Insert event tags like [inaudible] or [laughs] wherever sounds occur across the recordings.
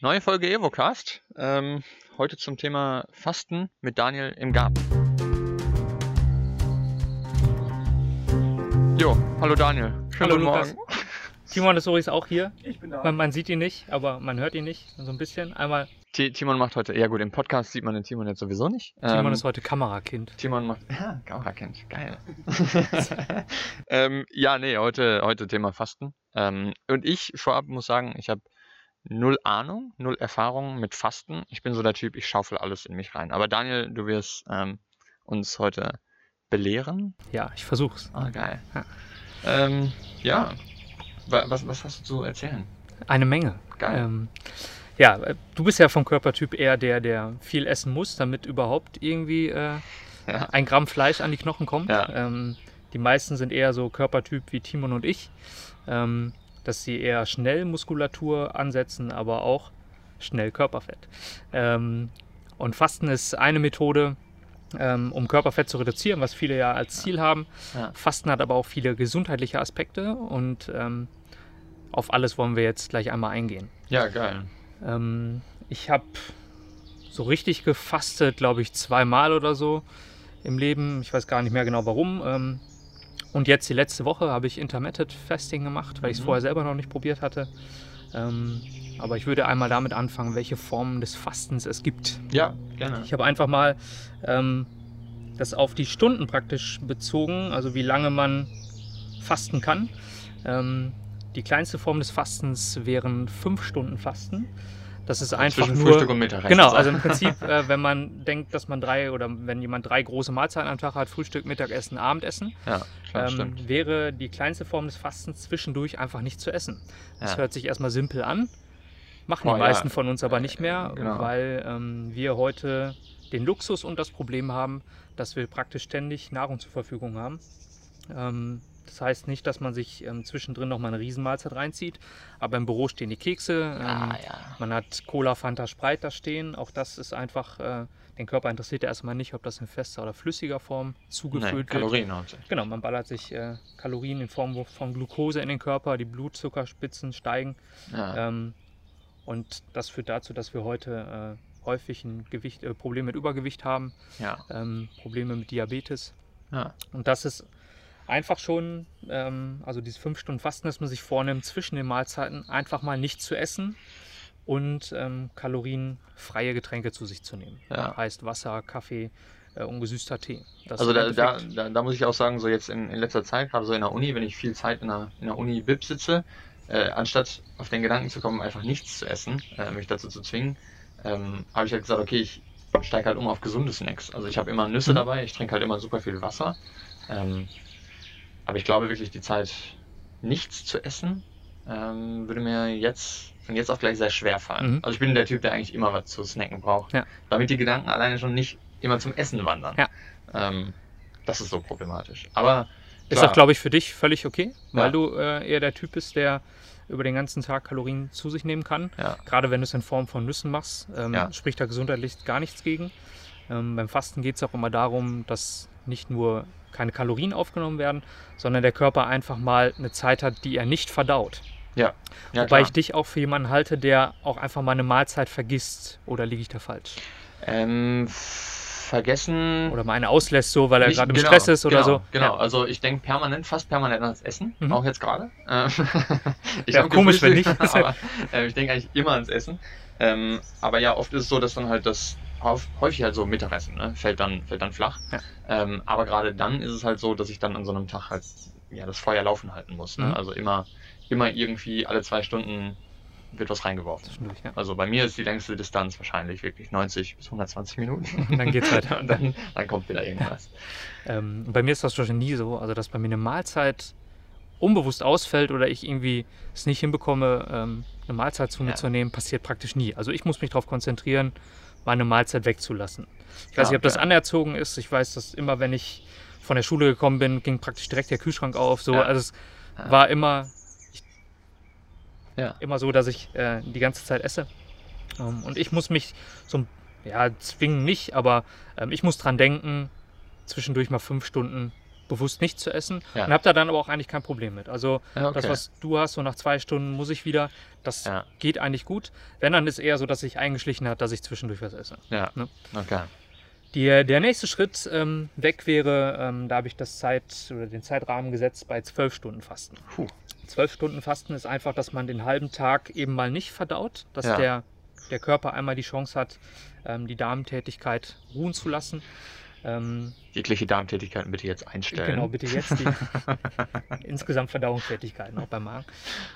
Neue Folge Evocast. Ähm, heute zum Thema Fasten mit Daniel im Garten. Jo, hallo Daniel. Schönen Hallo guten Lukas. Morgen. [laughs] Timon ist übrigens auch hier. Ich bin da. Man, man sieht ihn nicht, aber man hört ihn nicht. So ein bisschen. Einmal, Ti- Timon macht heute, ja gut, im Podcast sieht man den Timon jetzt sowieso nicht. Timon Ähm, ist heute Kamerakind. Timon macht, ja, Kamerakind, geil. [laughs] ähm, ja, nee, heute, heute Thema Fasten. Ähm, und ich vorab muss sagen, ich habe null Ahnung, null Erfahrung mit Fasten. Ich bin so der Typ, ich schaufel alles in mich rein. Aber Daniel, du wirst ähm, uns heute belehren. Ja, ich versuch's. Ah, geil. Ja. Ähm, ja. Wa- Was, was hast du zu erzählen? Eine Menge. Geil. Ähm, ja, äh, du bist ja vom Körpertyp eher der, der viel essen muss, damit überhaupt irgendwie äh, Ja. ein Gramm Fleisch an die Knochen kommt. Ja. Ähm, die meisten sind eher so Körpertyp wie Timon und ich, ähm, dass sie eher schnell Muskulatur ansetzen, aber auch schnell Körperfett. Ähm, und Fasten ist eine Methode, ähm, um Körperfett zu reduzieren, was viele ja als Ziel haben. Ja. Fasten hat aber auch viele gesundheitliche Aspekte und ähm, auf alles wollen wir jetzt gleich einmal eingehen. Ja, geil. Ähm, ich habe so richtig gefastet, glaube ich, zweimal oder so im Leben. Ich weiß gar nicht mehr genau warum. Und jetzt die letzte Woche habe ich Intermittent Fasting gemacht, weil ich es Mhm. vorher selber noch nicht probiert hatte. Ähm, aber ich würde einmal damit anfangen, welche Formen des Fastens es gibt. Ja, gerne. Ich habe einfach mal ähm, das auf die Stunden praktisch bezogen, also wie lange man fasten kann. Ähm, die kleinste Form des Fastens wären fünf Stunden Fasten. Das ist einfach Zwischen nur. Frühstück und Mittag. Genau, also im [laughs] Prinzip, äh, wenn man denkt, dass man drei oder wenn jemand drei große Mahlzeiten am Tag hat, Frühstück, Mittagessen, Abendessen, Ja, klar, ähm, wäre die kleinste Form des Fastens zwischendurch einfach nicht zu essen. Das Ja. hört sich erstmal simpel an, machen Oh, die ja. meisten von uns aber nicht mehr, Genau. weil ähm, wir heute den Luxus und das Problem haben, dass wir praktisch ständig Nahrung zur Verfügung haben. Ähm, das heißt nicht, dass man sich ähm, zwischendrin noch mal eine Riesenmahlzeit reinzieht, aber im Büro stehen die Kekse, ähm, Ah, ja. man hat Cola, Fanta, Sprite da stehen. Auch das ist einfach, äh, den Körper interessiert ja erstmal nicht, ob das in fester oder flüssiger Form zugefüllt wird. Kalorien hauptsächlich. Genau, man ballert sich äh, Kalorien in Form von Glucose in den Körper, die Blutzuckerspitzen steigen. Ja. Ähm, und das führt dazu, dass wir heute äh, häufig ein Gewicht, äh, Probleme mit Übergewicht haben, ja. ähm, Probleme mit Diabetes. Ja. Und das ist einfach schon, ähm, also diese fünf Stunden Fasten, dass man sich vornimmt, zwischen den Mahlzeiten einfach mal nicht zu essen und ähm, kalorienfreie Getränke zu sich zu nehmen. Ja. Heißt Wasser, Kaffee, äh, ungesüßter Tee. Das Also da, da, da, da muss ich auch sagen, so jetzt in, in letzter Zeit, gerade so in der Uni, wenn ich viel Zeit in der, in der Uni BIP sitze, äh, anstatt auf den Gedanken zu kommen, einfach nichts zu essen, äh, mich dazu zu zwingen, ähm, habe ich halt gesagt, okay, ich steige halt um auf gesunde Snacks. Also ich habe immer Nüsse Mhm. dabei, ich trinke halt immer super viel Wasser. Ähm, aber ich glaube wirklich, die Zeit, nichts zu essen, ähm, würde mir jetzt von jetzt auf gleich sehr schwer fallen. Mhm. Also ich bin der Typ, der eigentlich immer was zu snacken braucht. Ja. Damit die Gedanken alleine schon nicht immer zum Essen wandern. Ja. Ähm, das ist so problematisch. Aber Ist auch, glaube ich, für dich völlig okay, weil Ja. du äh, eher der Typ bist, der über den ganzen Tag Kalorien zu sich nehmen kann. Ja. Gerade wenn du es in Form von Nüssen machst, ähm, Ja. spricht da gesundheitlich gar nichts gegen. Ähm, beim Fasten geht es auch immer darum, dass nicht nur keine Kalorien aufgenommen werden, sondern der Körper einfach mal eine Zeit hat, die er nicht verdaut. Ja, ja Wobei klar. ich dich auch für jemanden halte, der auch einfach mal eine Mahlzeit vergisst. Oder liege ich da falsch? ähm, vergessen. Oder mal eine auslässt, so weil er gerade im genau, Stress ist oder genau, so. Genau, Ja. also ich denke permanent, fast permanent ans Essen, Mhm. auch jetzt gerade. Ähm, [laughs] ich hab komisch, wenn nicht. [laughs] aber, äh, ich denke eigentlich immer ans Essen. Ähm, aber ja, oft ist es so, dass dann halt das häufig halt so Mittagessen ne? fällt, dann, fällt dann flach. Ja. Ähm, aber gerade dann ist es halt so, dass ich dann an so einem Tag halt ja, das Feuer laufen halten muss. Ne? Mhm. Also immer, immer irgendwie alle zwei Stunden wird was reingeworfen. Ja. Also bei mir ist die längste Distanz wahrscheinlich wirklich 90 bis 120 Minuten. Und [laughs] dann geht's weiter. Und dann, dann kommt wieder irgendwas. [laughs] Ähm, bei mir ist das schon nie so, also dass bei mir eine Mahlzeit unbewusst ausfällt oder ich irgendwie es nicht hinbekomme, ähm, eine Mahlzeit zu mir Ja. zu nehmen, passiert praktisch nie. Also ich muss mich darauf konzentrieren, meine Mahlzeit wegzulassen. Ich weiß Ah, nicht, ob das anerzogen ist. Ich weiß, dass immer, wenn ich von der Schule gekommen bin, ging praktisch direkt der Kühlschrank auf. So, Ja. also es Ja. war immer, Ja. immer so, dass ich äh, die ganze Zeit esse. Ähm, und ich muss mich so, ja, zwingen nicht, aber ähm, ich muss dran denken, zwischendurch mal fünf Stunden bewusst nicht zu essen Ja. und habe da dann aber auch eigentlich kein Problem mit. Also Ja, okay. das, was du hast, so nach zwei Stunden muss ich wieder, das Ja. geht eigentlich gut. Wenn, dann ist eher so, dass sich eingeschlichen hat, dass ich zwischendurch was esse. Ja, Ne? okay. Die, der nächste Schritt ähm, weg wäre, ähm, da habe ich das Zeit oder den Zeitrahmen gesetzt bei zwölf Stunden Fasten. Zwölf Stunden Fasten ist einfach, dass man den halben Tag eben mal nicht verdaut, dass der, der Körper einmal die Chance hat, ähm, die Darmtätigkeit ruhen zu lassen. Ähm, Jegliche Darmtätigkeiten bitte jetzt einstellen. Genau, bitte jetzt die [laughs] insgesamt Verdauungstätigkeiten auch beim Magen.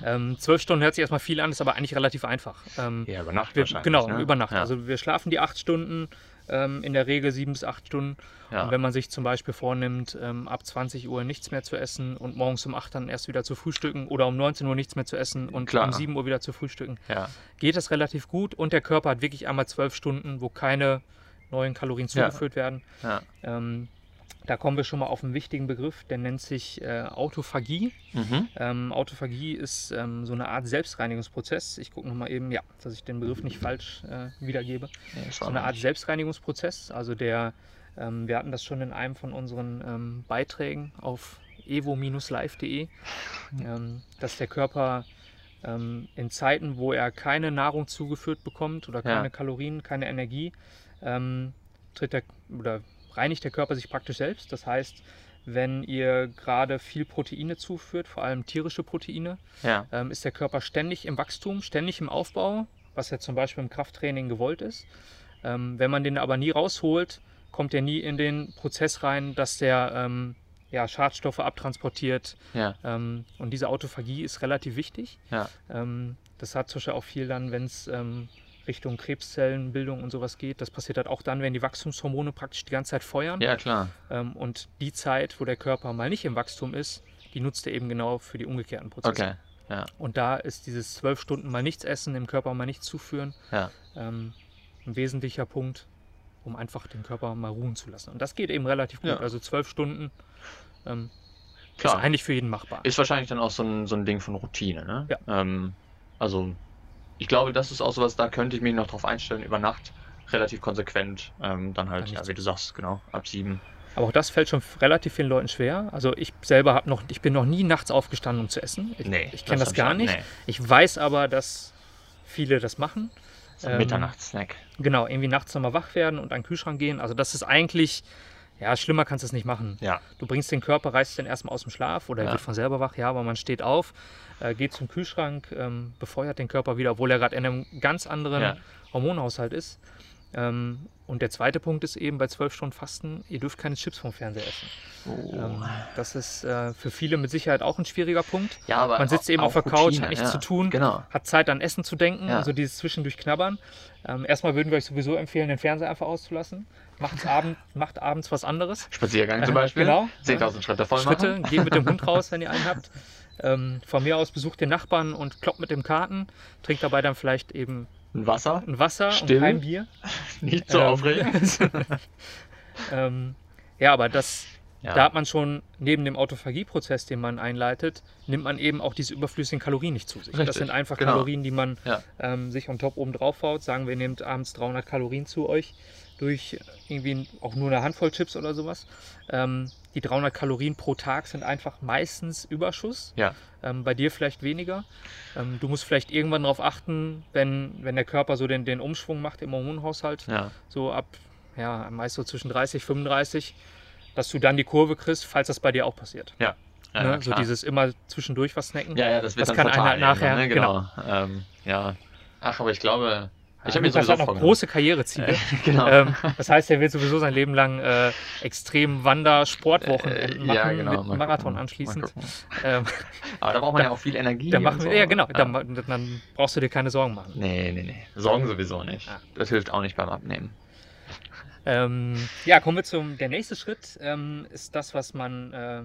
Ähm, zwölf Stunden hört sich erstmal viel an, ist aber eigentlich relativ einfach. Ähm, Ja, über Nacht wir, wahrscheinlich. genau, ne? über Nacht. Ja. Also wir schlafen die acht Stunden, ähm, in der Regel sieben bis acht Stunden. ja. Und wenn man sich zum Beispiel vornimmt, ähm, ab 20 Uhr nichts mehr zu essen und morgens um 8 dann erst wieder zu frühstücken oder um 19 Uhr nichts mehr zu essen und Klar. um 7 Uhr wieder zu frühstücken, ja. geht das relativ gut und der Körper hat wirklich einmal zwölf Stunden, wo keine neuen Kalorien Ja. zugeführt werden. Ja. Ähm, da kommen wir schon mal auf einen wichtigen Begriff, der nennt sich äh, Autophagie. Mhm. Ähm, Autophagie ist ähm, so eine Art Selbstreinigungsprozess. Ich gucke nochmal eben, ja, dass ich den Begriff nicht falsch äh, wiedergebe. Ist So eine Art. Selbstreinigungsprozess. Also der, ähm, wir hatten das schon in einem von unseren ähm, Beiträgen auf evo-live.de, [laughs] ähm, dass der Körper ähm, in Zeiten, wo er keine Nahrung zugeführt bekommt oder Ja. keine Kalorien, keine Energie, ähm, tritt der oder reinigt der Körper sich praktisch selbst. Das heißt, wenn ihr gerade viel Proteine zuführt, vor allem tierische Proteine, Ja. ähm, ist der Körper ständig im Wachstum, ständig im Aufbau, was ja zum Beispiel im Krafttraining gewollt ist. Ähm, wenn man den aber nie rausholt, kommt er nie in den Prozess rein, dass der ähm, ja, Schadstoffe abtransportiert. Ja. Ähm, und diese Autophagie ist relativ wichtig. Ähm, das hat zum Beispiel auch viel dann, wenn es ähm, Richtung Krebszellenbildung und sowas geht. Das passiert halt auch dann, wenn die Wachstumshormone praktisch die ganze Zeit feuern. Ja, klar. Ähm, und die Zeit, wo der Körper mal nicht im Wachstum ist, die nutzt er eben genau für die umgekehrten Prozesse. Okay. Und da ist dieses zwölf Stunden mal nichts essen, dem Körper mal nichts zuführen, Ja. ähm, ein wesentlicher Punkt, um einfach den Körper mal ruhen zu lassen. Und das geht eben relativ gut. Ja. Also zwölf Stunden ähm, ist eigentlich für jeden machbar. Ist wahrscheinlich dann auch so ein, so ein Ding von Routine, ne? Ja. Ähm, also, ich glaube, das ist auch sowas, da könnte ich mich noch drauf einstellen, über Nacht relativ konsequent. Ähm, dann halt, ja, wie du sagst, genau, ab sieben. Aber auch das fällt schon relativ vielen Leuten schwer. Also ich selber habe noch, ich bin noch nie nachts aufgestanden, um zu essen. Ich, Nee, ich kenne das, hab gar nicht. Nee. Ich weiß aber, dass viele das machen. Ein Ähm, Mitternachtssnack. Genau, irgendwie nachts nochmal wach werden und an den Kühlschrank gehen. Also das ist eigentlich, ja, schlimmer kannst du es nicht machen. Ja. Du bringst den Körper, reißt den erstmal aus dem Schlaf oder er Ja. wird von selber wach, ja, aber man steht auf, äh, geht zum Kühlschrank, ähm, befeuert den Körper wieder, obwohl er gerade in einem ganz anderen Ja. Hormonhaushalt ist. Ähm, und der zweite Punkt ist eben bei zwölf Stunden Fasten, ihr dürft keine Chips vom Fernseher essen. Oh. Ähm, das ist äh, für viele mit Sicherheit auch ein schwieriger Punkt. ja, aber Man sitzt eben auch auf der Couch, hat nichts ja. zu tun, Genau. hat Zeit an Essen zu denken, Ja. also dieses zwischendurch Knabbern. Ähm, erstmal würden wir euch sowieso empfehlen, den Fernseher einfach auszulassen. Macht's abend, macht abends was anderes. Spaziergang zum [laughs] Beispiel. Genau. 10.000 Schritte voll Schritte, machen. geht mit dem Hund [laughs] raus, wenn ihr einen habt. Ähm, von mir aus besucht den Nachbarn und kloppt mit dem Karten, trinkt dabei dann vielleicht eben Ein Wasser. ein Wasser Still. und kein Bier. [laughs] Nicht so Ähm, aufregend. [laughs] ähm, ja, aber das, Ja. da hat man schon neben dem Autophagie-Prozess, den man einleitet, nimmt man eben auch diese überflüssigen Kalorien nicht zu sich. Richtig, Das sind einfach genau. Kalorien, die man Ja. ähm, sich on top oben drauf haut. Sagen wir, nehmt abends 300 Kalorien zu euch durch irgendwie auch nur eine Handvoll Chips oder sowas. Ähm, die 300 Kalorien pro Tag sind einfach meistens Überschuss. Ja. Ähm, bei dir vielleicht weniger. Ähm, du musst vielleicht irgendwann darauf achten, wenn, wenn der Körper so den, den Umschwung macht im Hormonhaushalt, Ja. so ab, ja, meist so zwischen 30, 35, dass du dann die Kurve kriegst, falls das bei dir auch passiert. Ja, ne? ja, So dieses immer zwischendurch was snacken. Ja, ja, das wird Das dann kann einer nachher- ne? genau. Ähm, ja. Ach, aber ich glaube, ich habe mir sowieso hat noch vorgenommen. große Karriereziele. [laughs] genau. ähm, das heißt, er wird sowieso sein Leben lang äh, extrem Wander-Sportwochenenden Äh, machen ja, genau. mit mal Marathon gucken, anschließend. Ähm, [laughs] Aber da braucht man Da- ja auch viel Energie. da machen so. ja genau, Dann, ma- dann brauchst du dir keine Sorgen machen. Nee, nee, nee. Sorgen sowieso nicht. Ah. Das hilft auch nicht beim Abnehmen. Ähm, ja, kommen wir zum, der nächste Schritt ähm, ist das, was man äh,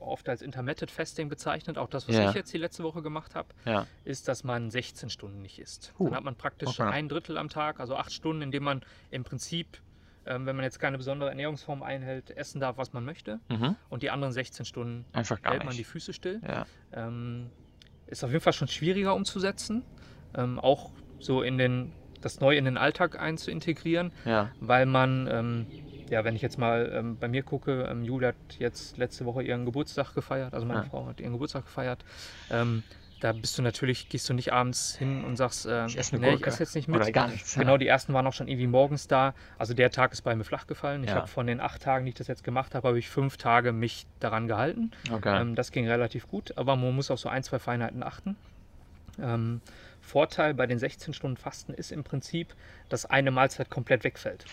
oft als Intermittent Fasting bezeichnet, auch das, was Ja. ich jetzt die letzte Woche gemacht habe, Ja. ist, dass man 16 Stunden nicht isst. Huh. Dann hat man praktisch Okay. ein Drittel am Tag, also acht Stunden, in dem man im Prinzip, ähm, wenn man jetzt keine besondere Ernährungsform einhält, essen darf, was man möchte. Mhm. Und die anderen 16 Stunden hält man die. Füße still. Ja. Ähm, ist auf jeden Fall schon schwieriger umzusetzen, ähm, auch so in den, das neu in den Alltag einzuintegrieren, weil man ähm, ja, wenn ich jetzt mal ähm, bei mir gucke, ähm, Julia hat jetzt letzte Woche ihren Geburtstag gefeiert, also meine Ja. Frau hat ihren Geburtstag gefeiert. Ähm, da bist du natürlich, gehst du nicht abends hin und sagst, äh, Ich esse nee, ich esse jetzt nicht mit. Oder gar nichts. Genau, die ersten waren auch schon irgendwie morgens da. Also der Tag ist bei mir flach gefallen. Ich Ja. habe von den acht Tagen, die ich das jetzt gemacht habe, habe ich fünf Tage mich daran gehalten. Okay. Ähm, das ging relativ gut, aber man muss auf so ein, zwei Feinheiten achten. Ähm, Vorteil bei den 16 Stunden Fasten ist im Prinzip, dass eine Mahlzeit komplett wegfällt.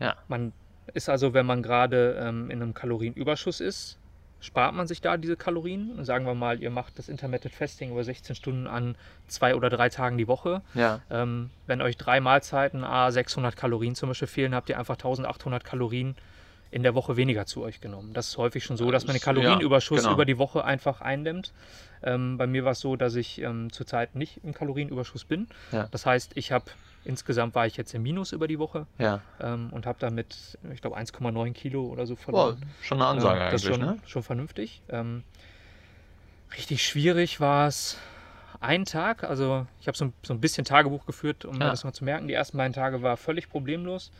Ja. Man ist also, wenn man gerade ähm, in einem Kalorienüberschuss ist, spart man sich da diese Kalorien. Sagen wir mal, ihr macht das Intermittent Fasting über 16 Stunden an zwei oder drei Tagen die Woche. ja. Ähm, wenn euch drei Mahlzeiten, a 600 Kalorien zum Beispiel fehlen, habt ihr einfach 1800 Kalorien in der Woche weniger zu euch genommen. Das ist häufig schon so, dass man den Das- ja, Kalorienüberschuss genau. über die Woche einfach eindämmt. Ähm, bei mir war es so, dass ich ähm, zurzeit nicht im Kalorienüberschuss bin. Ja. Das heißt, ich habe insgesamt war ich jetzt im Minus über die Woche Ja. ähm, und habe damit, ich glaube, 1,9 Kilo oder so Boah, verloren. schon eine Ansage das ist eigentlich, schon, ne? schon vernünftig. Ähm, richtig schwierig war es ein Tag. Also ich habe so, ein- so ein bisschen Tagebuch geführt, um Ja. das mal zu merken. Die ersten beiden Tage war völlig problemlos.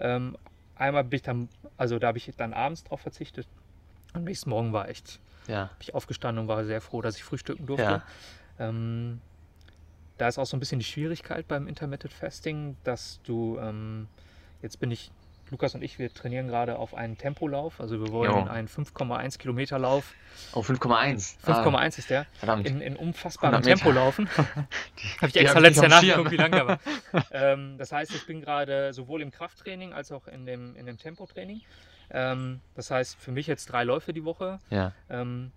Ähm, einmal bin ich dann, also da habe ich dann abends drauf verzichtet. Am nächsten Morgen war echt, Ja. bin ich aufgestanden und war sehr froh, dass ich frühstücken durfte. Ja. Ähm, da ist auch so ein bisschen die Schwierigkeit beim Intermittent Fasting, dass du, ähm, jetzt bin ich, Lukas und ich, wir trainieren gerade auf einen Tempolauf. Also wir wollen Jo. einen 5,1 Kilometer Lauf. Oh, 5,1. 5,1 ist der. Ah, verdammt. In, in unfassbarem 100 Meter. Tempo laufen. [laughs] [laughs] Habe ich die extra letztes Jahr nachgeguckt, wie lang der war. [laughs] ähm, das heißt, ich bin gerade sowohl im Krafttraining als auch in dem, in dem Tempotraining. Ähm, das heißt, für mich jetzt drei Läufe die Woche. Ja. Ähm,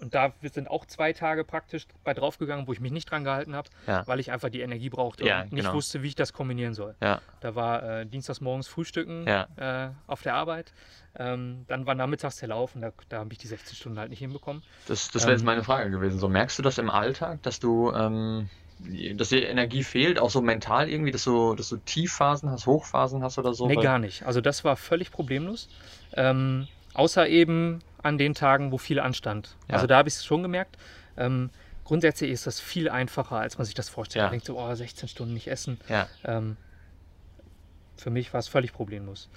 und da sind auch zwei Tage praktisch bei draufgegangen, wo ich mich nicht dran gehalten habe, Ja. weil ich einfach die Energie brauchte Ja, und nicht genau. wusste, wie ich das kombinieren soll. Ja. Da war äh, dienstags morgens Frühstücken äh, auf der Arbeit. Ähm, dann war nachmittags der Lauf und da, da habe ich die 16 Stunden halt nicht hinbekommen. Das, das wäre jetzt Ähm, meine Frage gewesen. So, merkst du das im Alltag, dass du, ähm, dass dir Energie fehlt, auch so mental irgendwie, dass du, dass du Tiefphasen hast, Hochphasen hast oder so? nee, gar nicht. Also das war völlig problemlos. Ähm, außer eben an den Tagen, wo viel anstand. Ja. Also da habe ich es schon gemerkt. Ähm, grundsätzlich ist das viel einfacher, als man sich das vorstellt. Ja. Man denkt so, oh, 16 Stunden nicht essen. Ja. Ähm, für mich war es völlig problemlos.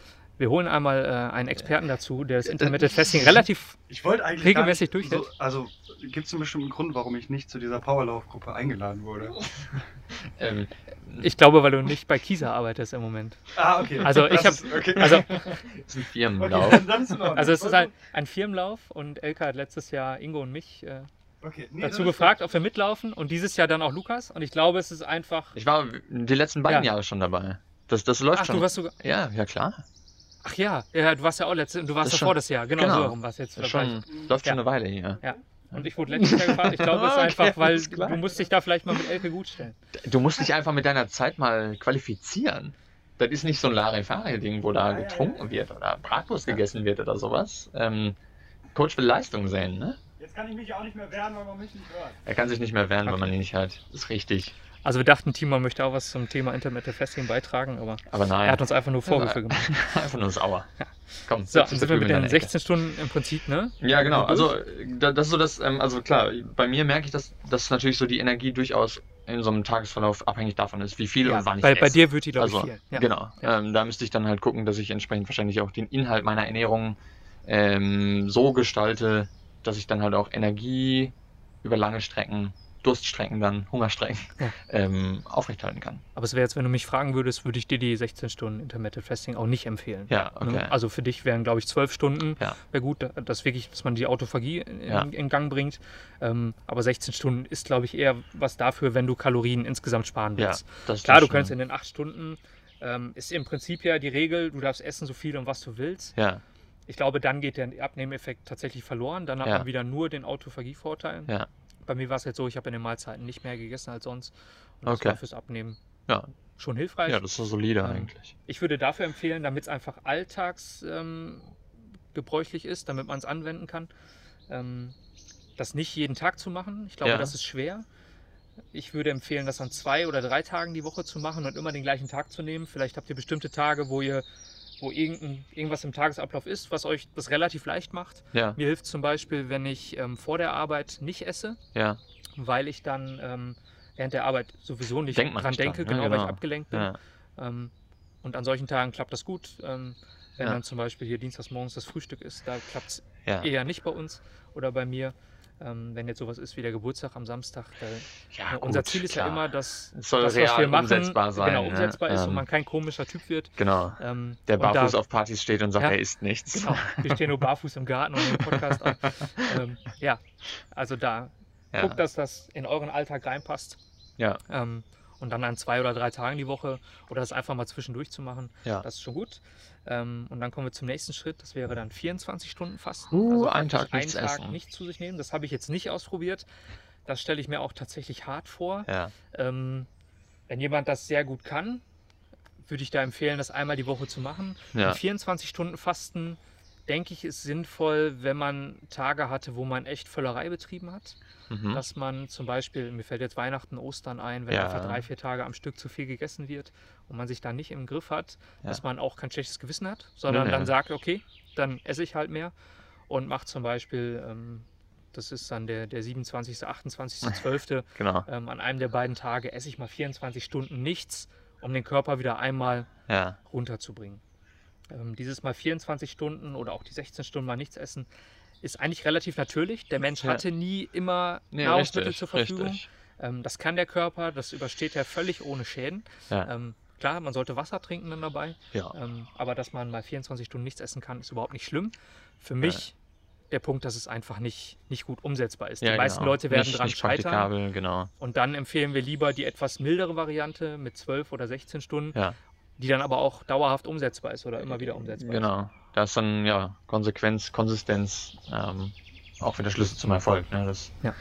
Wir holen einmal äh, einen Experten dazu, der das Intermittent Fasting relativ Ich wollte eigentlich Regelmäßig durchhält? So, also gibt es einen bestimmten Grund, warum ich nicht zu dieser Powerlauf-Gruppe eingeladen wurde? [laughs] Ähm, Ich glaube, weil du nicht bei Kisa arbeitest im Moment. Ah, okay. Also ich Das hab- ist- okay. Also, das ist ein okay, Firmenlauf. dann, dann Ordnung. also es ist ein, ein Firmenlauf und Elka hat letztes Jahr Ingo und mich äh, okay. nee, dazu gefragt, ob wir mitlaufen und dieses Jahr dann auch Lukas. Und ich glaube, es ist einfach. Ich war die letzten beiden Ja. Jahre schon dabei. Das, das läuft Ach, schon. du warst sogar. ja, ja klar. Ach ja, ja, du warst ja auch letztes, du warst Das ist davor schon- das Jahr. Genau, genau. so rum warst jetzt Das ist schon, läuft schon Ja. eine Weile hier. Ja. Und ich wurde letztes Jahr gefragt. Ich glaube, es ist [laughs] Okay, einfach, weil klar. du musst dich da vielleicht mal mit Elke gut stellen. Du musst dich einfach mit deiner Zeit mal qualifizieren. Das ist nicht so ein Larifari-Ding, wo da Ja, ja, getrunken wird oder Bratwurst gegessen wird oder sowas. Ähm, Coach will Leistung sehen, ne? Jetzt kann ich mich auch nicht mehr wehren, weil man mich nicht hört. Er kann sich nicht mehr wehren, Okay. wenn man ihn nicht hört. Ist richtig. Also wir dachten, Timo möchte auch was zum Thema Intermittent Fasting beitragen, aber Aber nein. er hat uns einfach nur Vorwürfe Ja. gemacht. [laughs] einfach nur sauer. Komm, So, dann sind wir mit den deine Ecke. 16 Stunden im Prinzip, ne? Ja, genau. Also, da- das ist so das, ähm, also klar, bei mir merke ich, dass, dass natürlich so die Energie durchaus in so einem Tagesverlauf abhängig davon ist, wie viel Ja, und wann ich bei, bei esse. dir wird die, glaube also, ich, viel. Ja. Genau. Ja. Ähm, da müsste ich dann halt gucken, dass ich entsprechend wahrscheinlich auch den Inhalt meiner Ernährung ähm, so gestalte, dass ich dann halt auch Energie über lange Strecken, Durststrecken dann, Hungerstrecken, Ja. ähm, aufrechthalten kann. Aber es wäre jetzt, wenn du mich fragen würdest, würde ich dir die 16 Stunden Intermittent Fasting auch nicht empfehlen. Ja, okay. Ne? Also für dich wären, glaube ich, 12 Stunden. Ja. Wäre gut, dass wirklich, dass man die Autophagie in, Ja. in Gang bringt. Ähm, aber 16 Stunden ist, glaube ich, eher was dafür, wenn du Kalorien insgesamt sparen ja, willst. das Klar, du kannst in den 8 Stunden, ähm, ist im Prinzip ja die Regel, du darfst essen so viel und was du willst. Ja, Ich glaube, dann geht der Abnehmeffekt tatsächlich verloren. Dann hat Ja. man wieder nur den Autophagie-Vorteil. Ja. Bei mir war es jetzt so, ich habe in den Mahlzeiten nicht mehr gegessen als sonst. Und das Okay. war fürs Abnehmen ja, schon hilfreich. ja, das ist so solide Ähm, eigentlich. Ich würde dafür empfehlen, damit es einfach alltags ähm, gebräuchlich ist, damit man es anwenden kann, ähm, das nicht jeden Tag zu machen. Ich glaube, Ja. das ist schwer. Ich würde empfehlen, das an zwei oder drei Tagen die Woche zu machen und immer den gleichen Tag zu nehmen. Vielleicht habt ihr bestimmte Tage, wo ihr wo irgendein, irgendwas im Tagesablauf ist, was euch das relativ leicht macht. Ja, Mir hilft zum Beispiel, wenn ich ähm, vor der Arbeit nicht esse, ja, weil ich dann ähm, während der Arbeit sowieso nicht Denkt dran denke, ne? genau, weil ich Genau. abgelenkt bin. ja. Ähm, und an solchen Tagen klappt das gut. Ähm, wenn dann zum Beispiel hier dienstags morgens das Frühstück ist, da klappt es eher nicht bei uns oder bei mir. Ähm, wenn jetzt sowas ist wie der Geburtstag am Samstag, da, Ja, ne, unser gut, Ziel ist klar. ja immer, dass Es soll das, real umsetzbar sein, genau ne? umsetzbar ist und Ähm. man kein komischer Typ wird. Genau. Ähm, Der und da- barfuß auf Partys steht und sagt, Ja. er isst nichts. Genau, wir stehen nur barfuß im Garten und nehmen Podcast auf. [laughs] Ähm, ja, also da Ja. guckt, dass das in euren Alltag reinpasst. Ja. Ähm, und dann an zwei oder drei Tagen die Woche oder das einfach mal zwischendurch zu machen, Ja. das ist schon gut. Ähm, und dann kommen wir zum nächsten Schritt, das wäre dann 24 Stunden Fasten. Uh, einen praktisch Tag nichts einen Tag essen. nicht zu sich nehmen. Das habe ich jetzt nicht ausprobiert. Das stelle ich mir auch tatsächlich hart vor. Ja. Ähm, wenn jemand das sehr gut kann, würde ich da empfehlen, das einmal die Woche zu machen. Ja. Und 24 Stunden Fasten, denke ich, ist sinnvoll, wenn man Tage hatte, wo man echt Völlerei betrieben hat. Mhm. Dass man zum Beispiel, mir fällt jetzt Weihnachten, Ostern ein, wenn Ja. einfach drei, vier Tage am Stück zu viel gegessen wird und man sich da nicht im Griff hat, Ja. dass man auch kein schlechtes Gewissen hat, sondern Nee, nee. dann sagt, okay, dann esse ich halt mehr und macht zum Beispiel, ähm, das ist dann der, der 27., 28., 12. Genau. ähm, an einem der beiden Tage esse ich mal 24 Stunden nichts, um den Körper wieder einmal Ja. runterzubringen. Ähm, dieses Mal 24 Stunden oder auch die 16 Stunden mal nichts essen, ist eigentlich relativ natürlich. Der Mensch Ja. hatte nie immer Nee, Nahrungsmittel richtig, zur Verfügung. Ähm, das kann der Körper, das übersteht er völlig ohne Schäden. Ja. Ähm, klar, man sollte Wasser trinken dann dabei, Ja. ähm, aber dass man mal 24 Stunden nichts essen kann, ist überhaupt nicht schlimm. Für mich der Punkt, dass es einfach nicht, nicht gut umsetzbar ist. ja, die meisten genau. Leute werden nicht, dran nicht scheitern. genau. Und dann empfehlen wir lieber die etwas mildere Variante mit 12 oder 16 Stunden, Ja. Die dann aber auch dauerhaft umsetzbar ist oder immer wieder umsetzbar Genau. Da ist dann ja Konsequenz, Konsistenz ähm, auch wieder Schlüssel zum Erfolg. Ne? Das, Ja.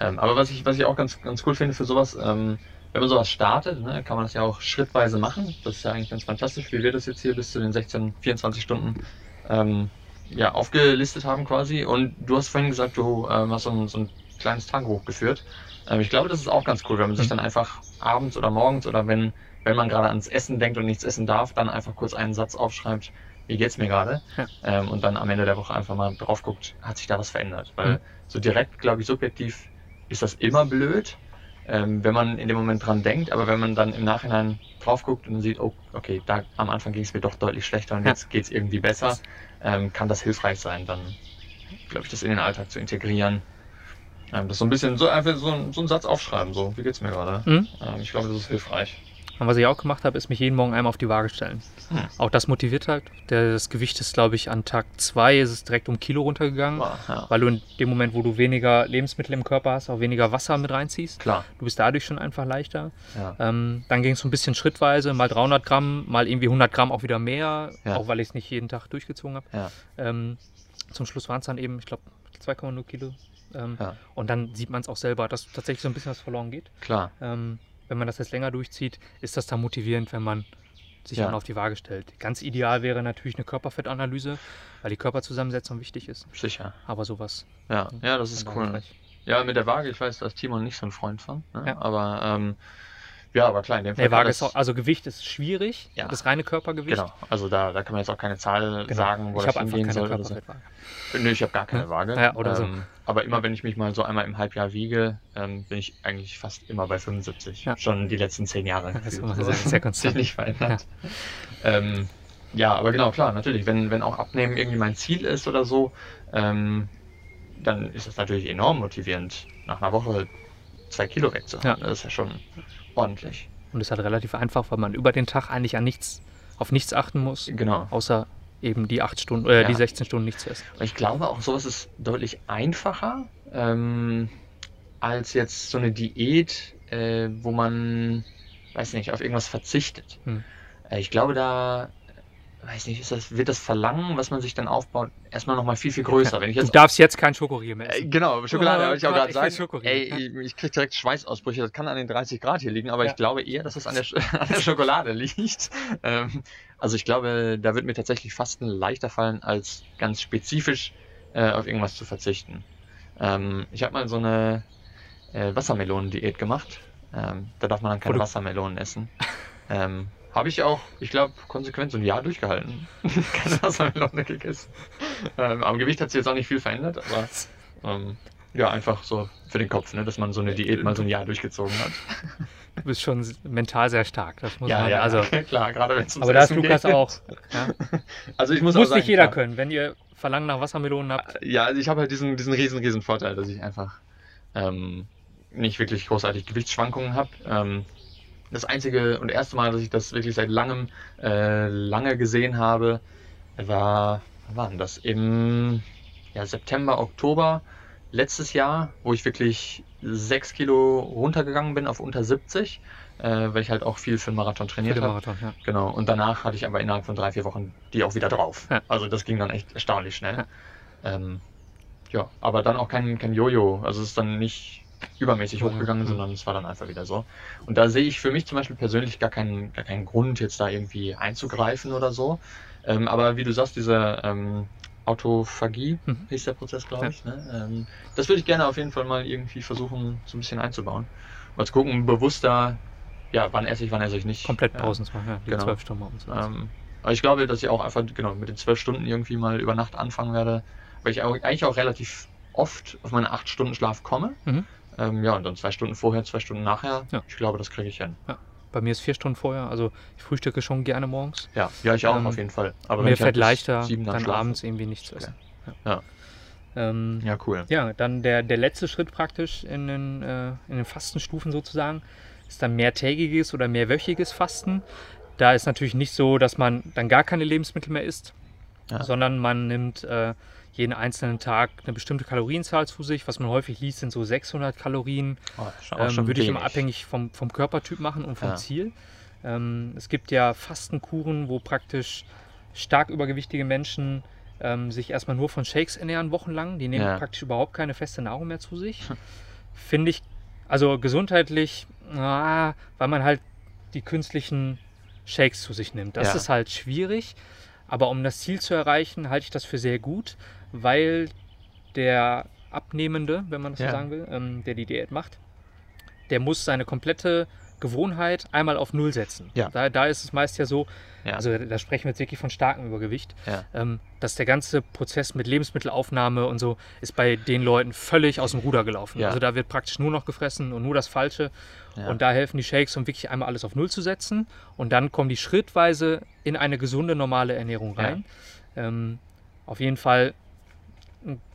ähm, aber was ich, was ich auch ganz, ganz cool finde für sowas, ähm, wenn man sowas startet, ne, kann man das ja auch schrittweise machen. Das ist ja eigentlich ganz fantastisch, wie wir das jetzt hier bis zu den 16, 24 Stunden ähm, ja, aufgelistet haben quasi. Und du hast vorhin gesagt, du ähm, hast so ein, so ein kleines Tagebuch geführt. Ähm, ich glaube, das ist auch ganz cool, wenn man sich Mhm. dann einfach abends oder morgens oder wenn, wenn man gerade ans Essen denkt und nichts essen darf, dann einfach kurz einen Satz aufschreibt, wie geht's mir gerade? Ja. Ähm, und dann am Ende der Woche einfach mal drauf guckt, hat sich da was verändert? Weil Mhm. so direkt, glaube ich, subjektiv ist das immer blöd, ähm, wenn man in dem Moment dran denkt, aber wenn man dann im Nachhinein drauf guckt und sieht, oh, okay, da am Anfang ging es mir doch deutlich schlechter und Ja. jetzt geht's irgendwie besser, ähm, kann das hilfreich sein, dann, glaube ich, das in den Alltag zu integrieren. Ähm, das so ein bisschen, so einfach so, ein- so einen Satz aufschreiben, so, wie geht's mir gerade? Mhm. Ähm, ich glaube, das ist hilfreich. Und was ich auch gemacht habe, ist mich jeden Morgen einmal auf die Waage stellen. Hm. Auch das motiviert halt. Das Gewicht ist, glaube ich, an Tag 2 ist es direkt um Kilo runtergegangen, Wow, ja, weil du in dem Moment, wo du weniger Lebensmittel im Körper hast, auch weniger Wasser mit reinziehst. klar. Du bist dadurch schon einfach leichter. Ja. Ähm, dann ging es so ein bisschen schrittweise, mal 300 Gramm, mal irgendwie 100 Gramm auch wieder mehr, Ja. auch weil ich es nicht jeden Tag durchgezogen habe. Ähm, zum Schluss waren es dann eben, ich glaube, 2,0 Kilo. Ähm. Und dann sieht man es auch selber, dass tatsächlich so ein bisschen was verloren geht. Klar. Wenn man das jetzt länger durchzieht, ist das dann motivierend, wenn man sich Ja. dann auf die Waage stellt. Ganz ideal wäre natürlich eine Körperfettanalyse, weil die Körperzusammensetzung wichtig ist. Sicher. Aber sowas. Ja, ja, das ist cool. Ja, mit der Waage, ich weiß, da ist Timon nicht so ein Freund von. Ne? Ja. Aber ähm, ja, aber klar, in dem Fall. Nee, Waage das- ist auch, also Gewicht ist schwierig, Ja. das reine Körpergewicht. Genau, also da, da kann man jetzt auch keine Zahl Genau. sagen, wo ich das hingehen soll. Oder so. Nö, ich habe gar keine. Waage. Ja, oder so. ähm, Aber immer wenn ich mich mal so einmal im Halbjahr wiege, ähm, bin ich eigentlich fast immer bei 75. Ja. Schon die letzten zehn Jahre. Das ist gefühlt. immer So. sehr, [laughs] Sich konstant. nicht verändert. Ja. Ähm, ja, aber genau, klar, natürlich. Wenn, wenn auch Abnehmen irgendwie mein Ziel ist oder so, ähm, dann ist es natürlich enorm motivierend, nach einer Woche zwei Kilo wegzuhaben. Ja. Das ist ja schon ordentlich. Und ist halt relativ einfach, weil man über den Tag eigentlich an nichts, auf nichts achten muss, Genau. außer eben die 8 Stunden, äh, Ja. die 16 Stunden nichts zu essen. Ich glaube auch, sowas ist deutlich einfacher ähm, als jetzt so eine Diät, äh, wo man, weiß nicht, auf irgendwas verzichtet. Hm. Äh, ich glaube, da, weiß nicht, ist das, wird das Verlangen, was man sich dann aufbaut, erstmal nochmal viel, viel größer. Wenn ich Du jetzt darfst jetzt kein Schokoriegel mehr äh, essen. genau, Schokolade, Oh wollte ich auch gerade sagen. Ey, ich, ich krieg direkt Schweißausbrüche. Das kann an den 30 Grad hier liegen, aber Ja. ich glaube eher, dass es an der, [laughs] an der [laughs] Schokolade liegt. Ähm, also ich glaube, da wird mir tatsächlich Fasten leichter fallen, als ganz spezifisch äh, auf irgendwas zu verzichten. Ähm, ich habe mal so eine äh, Wassermelonendiät gemacht. Ähm, da darf man dann keine Wassermelonen essen. [laughs] Ähm, habe ich auch, ich glaube, konsequent so ein Jahr durchgehalten. [laughs] keine Wassermelone gegessen. Ähm, am Gewicht hat sich jetzt auch nicht viel verändert, aber ähm, ja, einfach so für den Kopf, ne, dass man so eine Diät mal so ein Jahr durchgezogen hat. du bist schon mental sehr stark. Das muss Ja, man, ja, also, [laughs] klar, gerade wenn es aber da ist Lukas auch. Ja. [laughs] Also ich muss, Muss auch sagen, nicht jeder klar, können. Wenn ihr Verlangen nach Wassermelonen habt, Ja, also ich habe halt diesen, diesen riesen, riesen Vorteil, dass ich einfach ähm, nicht wirklich großartig Gewichtsschwankungen habe. Ähm, das einzige und erste Mal, dass ich das wirklich seit langem äh, lange gesehen habe, war, wann das? Im ja, September, Oktober letztes Jahr, wo ich wirklich 6 Kilo runtergegangen bin auf unter 70, äh, weil ich halt auch viel für den Marathon trainiert habe. Ja. Genau, und danach hatte ich aber innerhalb von drei, vier Wochen die auch wieder drauf. Ja. Also das ging dann echt erstaunlich schnell. Ähm, ja, aber dann auch kein, kein Jojo. Also es ist dann nicht übermäßig Ja, hochgegangen, ja. sondern es war dann einfach wieder so. Und da sehe ich für mich zum Beispiel persönlich gar keinen, gar keinen Grund, jetzt da irgendwie einzugreifen oder so. Ähm, aber wie du sagst, diese ähm, Autophagie Mhm. hieß der Prozess, glaube Ja. ich. Ne? Ähm, das würde ich gerne auf jeden Fall mal irgendwie versuchen, so ein bisschen einzubauen. Mal zu gucken, bewusster, ja, wann esse ich, wann esse ich nicht. Komplett Ja. Pausen zu machen, ja. Die Genau. zwölf Stunden morgens. Ähm, aber ich glaube, dass ich auch einfach genau mit den zwölf Stunden irgendwie mal über Nacht anfangen werde, weil ich auch, eigentlich auch relativ oft auf meine acht Stunden Schlaf komme. Mhm. Ähm, ja, und dann zwei Stunden vorher, zwei Stunden nachher. Ja. Ich glaube, das kriege ich hin. Bei mir ist vier Stunden vorher, also ich frühstücke schon gerne morgens. Ja, ja, ich auch Ähm, auf jeden Fall. Aber wenn Mir halt fällt bis leichter, dann schlafe- abends irgendwie nichts zu essen. Ja. Ähm, Ja, cool. Ja, dann der, der letzte Schritt praktisch in den, äh, in den Fastenstufen sozusagen ist dann mehrtägiges oder mehrwöchiges Fasten. Da ist natürlich nicht so, dass man dann gar keine Lebensmittel mehr isst, Ja. sondern man nimmt äh, jeden einzelnen Tag eine bestimmte Kalorienzahl zu sich. Was man häufig liest, sind so 600 Kalorien. Oh, Ähm, würde ich immer abhängig vom, vom Körpertyp machen und vom Ja. Ziel. Ähm, es gibt ja Fastenkuren, wo praktisch stark übergewichtige Menschen ähm, sich erstmal nur von Shakes ernähren wochenlang. Die nehmen Ja. praktisch überhaupt keine feste Nahrung mehr zu sich. [laughs] Finde ich, also gesundheitlich, ah, weil man halt die künstlichen Shakes zu sich nimmt. Das Ja. ist halt schwierig. Aber um das Ziel zu erreichen, halte ich das für sehr gut, weil der Abnehmende, wenn man das Ja. so sagen will, ähm, der die Diät macht, der muss seine komplette Gewohnheit einmal auf Null setzen. Ja. Da, da ist es meist ja so, Ja. also da sprechen wir jetzt wirklich von starkem Übergewicht, Ja. ähm, dass der ganze Prozess mit Lebensmittelaufnahme und so ist bei den Leuten völlig aus dem Ruder gelaufen. Also da wird praktisch nur noch gefressen und nur das Falsche. Und da helfen die Shakes, um wirklich einmal alles auf Null zu setzen. Und dann kommen die schrittweise in eine gesunde, normale Ernährung rein. Ähm, auf jeden Fall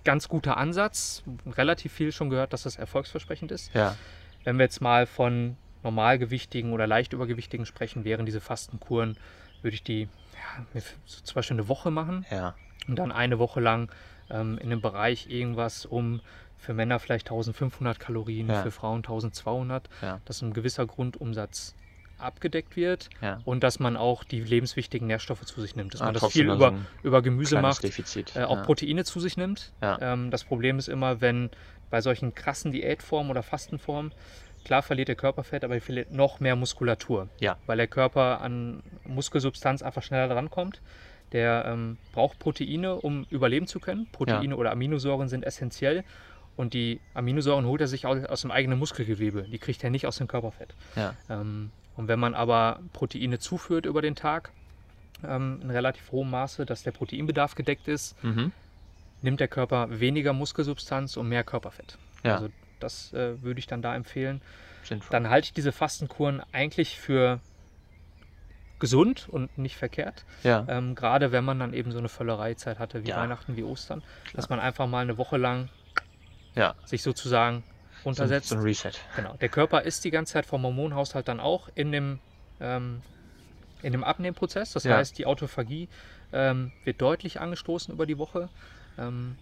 ganz guter Ansatz. Relativ viel schon gehört, dass das erfolgsversprechend ist. ja. Wenn wir jetzt mal von normalgewichtigen oder leicht übergewichtigen sprechen, wären diese Fastenkuren, würde ich die ja, zum Beispiel eine Woche machen Ja. und dann eine Woche lang ähm, in einem Bereich irgendwas um für Männer vielleicht 1500 Kalorien, Ja. für Frauen 1200, Ja. dass ein gewisser Grundumsatz abgedeckt wird Ja. und dass man auch die lebenswichtigen Nährstoffe zu sich nimmt, dass Ah, man das viel über, so ein über Gemüse macht, äh, auch ja. Proteine zu sich nimmt. Ja. Ähm, das Problem ist immer, wenn bei solchen krassen Diätformen oder Fastenformen, klar verliert der Körper Fett, aber er verliert noch mehr Muskulatur. Ja. Weil der Körper an Muskelsubstanz einfach schneller drankommt. Der ähm, braucht Proteine, um überleben zu können. Proteine oder Aminosäuren sind essentiell. Und die Aminosäuren holt er sich aus, aus dem eigenen Muskelgewebe. Die kriegt er nicht aus dem Körperfett. Ja. Ähm, und wenn man aber Proteine zuführt über den Tag, ähm, in relativ hohem Maße, dass der Proteinbedarf gedeckt ist, Mhm. nimmt der Körper weniger Muskelsubstanz und mehr Körperfett. Ja. Also das äh, würde ich dann da empfehlen. Sinnvoll. Dann halte ich diese Fastenkuren eigentlich für gesund und nicht verkehrt. ja. Ähm, gerade wenn man dann eben so eine Völlereizeit hatte wie Ja. Weihnachten, wie Ostern, dass man einfach mal eine Woche lang sich sozusagen runtersetzt. so ein Reset. Genau. Der Körper ist die ganze Zeit vom Hormonhaushalt dann auch in dem, ähm, in dem Abnehmprozess. Das Ja. heißt, die Autophagie ähm, wird deutlich angestoßen über die Woche. Ähm,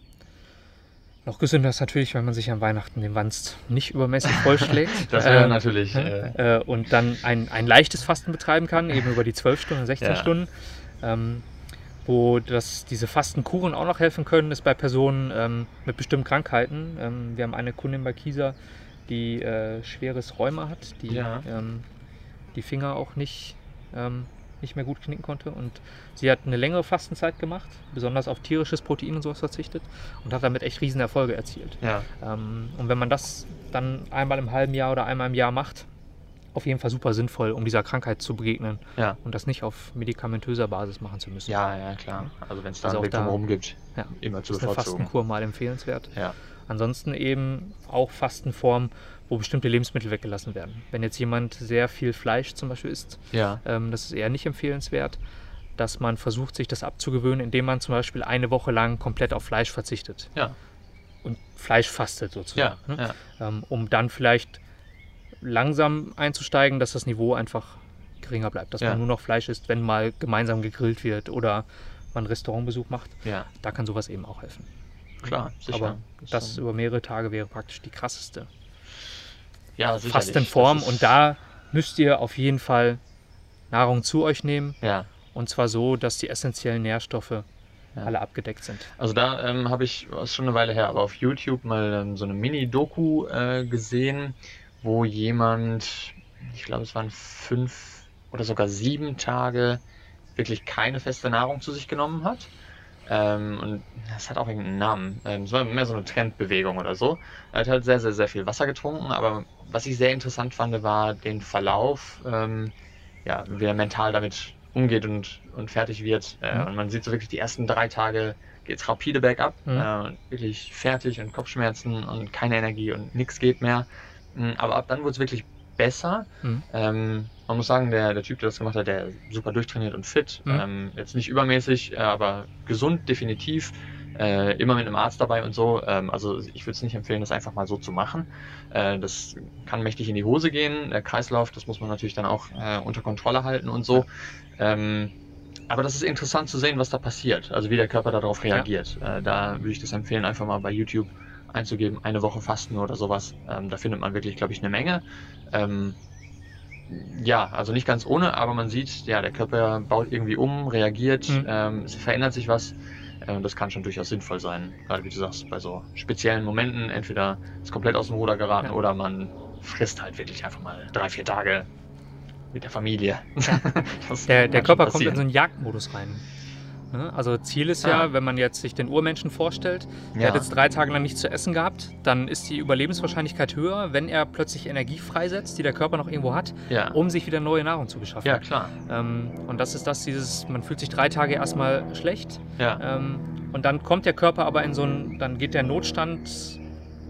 noch gesünder ist natürlich, wenn man sich an Weihnachten den Wanst nicht übermäßig [laughs] vollschlägt. Das wäre Ähm, natürlich. Äh, äh, und dann ein, ein leichtes Fasten betreiben kann, eben [laughs] über die 12 Stunden, 16 Ja. Stunden. Ähm, wo das, diese Fastenkuren auch noch helfen können, ist bei Personen ähm, mit bestimmten Krankheiten. Ähm, wir haben eine Kundin bei Kieser, die äh, schweres Rheuma hat, die Ja. ähm, die Finger auch nicht, ähm, nicht mehr gut knicken konnte. Und sie hat eine längere Fastenzeit gemacht, besonders auf tierisches Protein und sowas verzichtet und hat damit echt riesen Erfolge erzielt. ja. Ähm, und wenn man das dann einmal im halben Jahr oder einmal im Jahr macht, auf jeden Fall super sinnvoll, um dieser Krankheit zu begegnen Ja. und das nicht auf medikamentöser Basis machen zu müssen. Ja, ja, klar. Also wenn es da Also einen drumherum gibt, Ja. immer zu ist eine bevorzugen. Fastenkur mal empfehlenswert. Ja. Ansonsten eben auch Fastenformen, wo bestimmte Lebensmittel weggelassen werden. Wenn jetzt jemand sehr viel Fleisch zum Beispiel isst, Ja. ähm, das ist eher nicht empfehlenswert, dass man versucht, sich das abzugewöhnen, indem man zum Beispiel eine Woche lang komplett auf Fleisch verzichtet Ja. und Fleisch fastet Ja. sozusagen. ne? Ja. ähm, um dann vielleicht langsam einzusteigen, dass das Niveau einfach geringer bleibt, dass Ja. man nur noch Fleisch isst, wenn mal gemeinsam gegrillt wird oder man Restaurantbesuch macht. ja. Da kann sowas eben auch helfen. Klar, sicher. Aber das dann- über mehrere Tage wäre praktisch die krasseste ja, sicherlich. Fastenform Das ist- und da müsst ihr auf jeden Fall Nahrung zu euch nehmen Ja. und zwar so, dass die essentiellen Nährstoffe Ja. alle abgedeckt sind. Also da ähm, habe ich, das ist schon eine Weile her, aber auf YouTube mal ähm, so eine Mini-Doku äh, gesehen, wo jemand, ich glaube es waren fünf oder sogar sieben Tage wirklich keine feste Nahrung zu sich genommen hat. Ähm, und das hat auch irgendeinen Namen. Ähm, es war mehr so eine Trendbewegung oder so. Er hat halt sehr, sehr, sehr viel Wasser getrunken, aber was ich sehr interessant fand, war den Verlauf, ähm, ja, wie er mental damit umgeht und, und fertig wird. Äh, Mhm. Und man sieht so wirklich die ersten drei Tage geht's rapide bergab. Mhm. Äh, wirklich fertig und Kopfschmerzen und keine Energie und nichts geht mehr. Mm, Aber ab dann wurde es wirklich besser. Mhm. Ähm, man muss sagen, der, der Typ, der das gemacht hat, der ist super durchtrainiert und fit. Mhm. Ähm, jetzt nicht übermäßig, äh, aber gesund definitiv. Äh, immer mit einem Arzt dabei und so. Ähm, also ich würde es nicht empfehlen, das einfach mal so zu machen. Äh, das kann mächtig in die Hose gehen. Der Kreislauf, das muss man natürlich dann auch äh, unter Kontrolle halten und so. Ähm, aber das ist interessant zu sehen, was da passiert. Also wie der Körper darauf reagiert. Äh, da würde ich das empfehlen, einfach mal bei YouTube einzugeben, eine Woche Fasten oder sowas. Ähm, da findet man wirklich, glaube ich, eine Menge. Ähm, ja, also nicht ganz ohne, aber man sieht, ja, der Körper baut irgendwie um, reagiert, Mhm. ähm, es verändert sich was. Äh, und das kann schon durchaus sinnvoll sein. Gerade wie du sagst, bei so speziellen Momenten, entweder ist komplett aus dem Ruder geraten Ja. oder man frisst halt wirklich einfach mal drei, vier Tage mit der Familie. [laughs] Das Der, der Körper kommt in so einen Jagdmodus rein. Ne? Also Ziel ist ja, Ah. wenn man jetzt sich den Urmenschen vorstellt, der Ja. hat jetzt drei Tage lang nichts zu essen gehabt, dann ist die Überlebenswahrscheinlichkeit höher, wenn er plötzlich Energie freisetzt, die der Körper noch irgendwo hat, ja. um sich wieder neue Nahrung zu beschaffen. ja, klar. Ähm, und das ist das, dieses, man fühlt sich drei Tage erstmal schlecht Ja. ähm, und dann kommt der Körper aber in so einen, dann geht der Notstand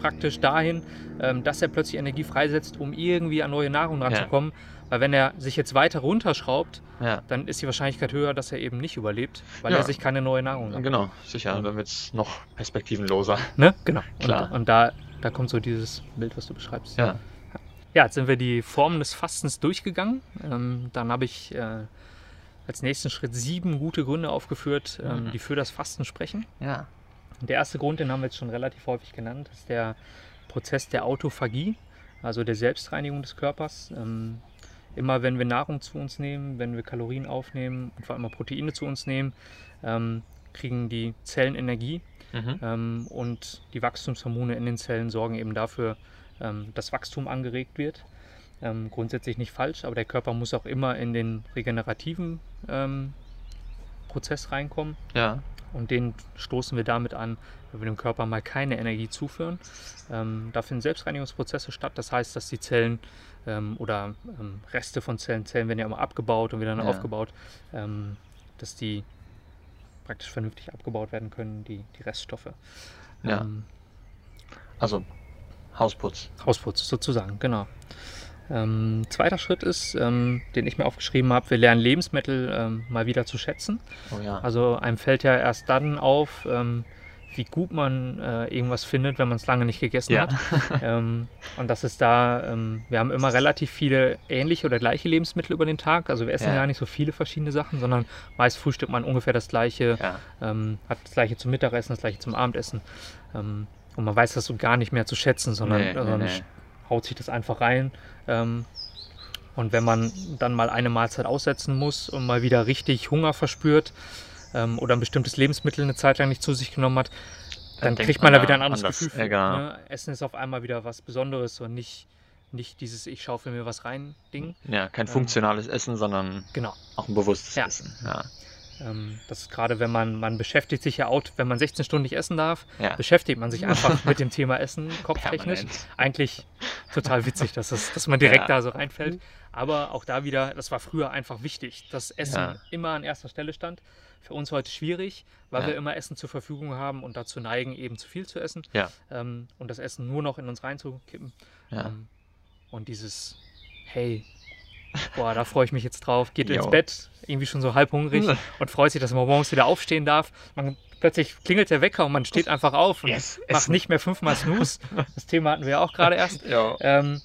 praktisch dahin, ähm, dass er plötzlich Energie freisetzt, um irgendwie an neue Nahrung ranzukommen. Weil wenn er sich jetzt weiter runterschraubt, ja. dann ist die Wahrscheinlichkeit höher, dass er eben nicht überlebt, weil Ja. er sich keine neue Nahrung nimmt. Genau, sicher. Dann wird es noch perspektivenloser. Ne? Genau. Klar. Und, und da, da kommt so dieses Bild, was du beschreibst. Ja. Ja, jetzt sind wir die Formen des Fastens durchgegangen. Ähm, dann habe ich äh, als nächsten Schritt sieben gute Gründe aufgeführt, ähm, Mhm. die für das Fasten sprechen. Ja. Der erste Grund, den haben wir jetzt schon relativ häufig genannt, ist der Prozess der Autophagie, also der Selbstreinigung des Körpers. Ähm, immer wenn wir Nahrung zu uns nehmen, wenn wir Kalorien aufnehmen und vor allem Proteine zu uns nehmen, ähm, kriegen die Zellen Energie Mhm. ähm, und die Wachstumshormone in den Zellen sorgen eben dafür, ähm, dass Wachstum angeregt wird. Ähm, grundsätzlich nicht falsch, aber der Körper muss auch immer in den regenerativen ähm, Prozess reinkommen. Ja. Und den stoßen wir damit an, wenn wir dem Körper mal keine Energie zuführen. Ähm, da finden Selbstreinigungsprozesse statt. Das heißt, dass die Zellen ähm, oder ähm, Reste von Zellen, Zellen werden ja immer abgebaut und wieder Ja. aufgebaut, ähm, dass die praktisch vernünftig abgebaut werden können, die, die Reststoffe. Ja. Ähm, Also Hausputz. Hausputz sozusagen, genau. Ähm, zweiter Schritt ist, ähm, den ich mir aufgeschrieben habe, wir lernen Lebensmittel ähm, mal wieder zu schätzen. Oh ja. Also einem fällt ja erst dann auf, ähm, wie gut man äh, irgendwas findet, wenn man es lange nicht gegessen Ja. hat. ähm, und das ist da, ähm, wir haben immer relativ viele ähnliche oder gleiche Lebensmittel über den Tag. Also wir essen Ja. gar nicht so viele verschiedene Sachen, sondern meist frühstückt man ungefähr das gleiche, ja. ähm, hat das gleiche zum Mittagessen, das gleiche zum Abendessen. Ähm, und man weiß das so gar nicht mehr zu schätzen, sondern, Nee, nee, sondern nee. Haut sich das einfach rein. Ähm, und wenn man dann mal eine Mahlzeit aussetzen muss und mal wieder richtig Hunger verspürt ähm, oder ein bestimmtes Lebensmittel eine Zeit lang nicht zu sich genommen hat, dann denkt kriegt man man da wieder ein anderes anders. Gefühl. Ne? Essen ist auf einmal wieder was Besonderes und nicht, nicht dieses Ich schaufel mir was rein Ding. Ja, kein funktionales Essen, sondern Genau. auch ein bewusstes Ja. Essen. Ja. Ähm, das ist gerade, wenn man, man beschäftigt sich ja auch, wenn man 16 Stunden nicht essen darf, Ja. beschäftigt man sich einfach [laughs] mit dem Thema Essen kopftechnisch. Permanent. Eigentlich total witzig, dass, das, dass man direkt Ja. da so reinfällt. Aber auch da wieder, das war früher einfach wichtig, dass Essen Ja. immer an erster Stelle stand. Für uns heute schwierig, weil wir immer Essen zur Verfügung haben und dazu neigen, eben zu viel zu essen. Ähm, und das Essen nur noch in uns reinzukippen. Ähm, und dieses, hey, boah, da freue ich mich jetzt drauf, geht ins Jo. Bett, irgendwie schon so halb hungrig und freut sich, dass man morgens wieder aufstehen darf. Man, plötzlich klingelt der Wecker und man steht einfach auf und Yes, macht nicht mehr fünfmal Snooze. Das Thema hatten wir ja auch gerade erst. Ähm,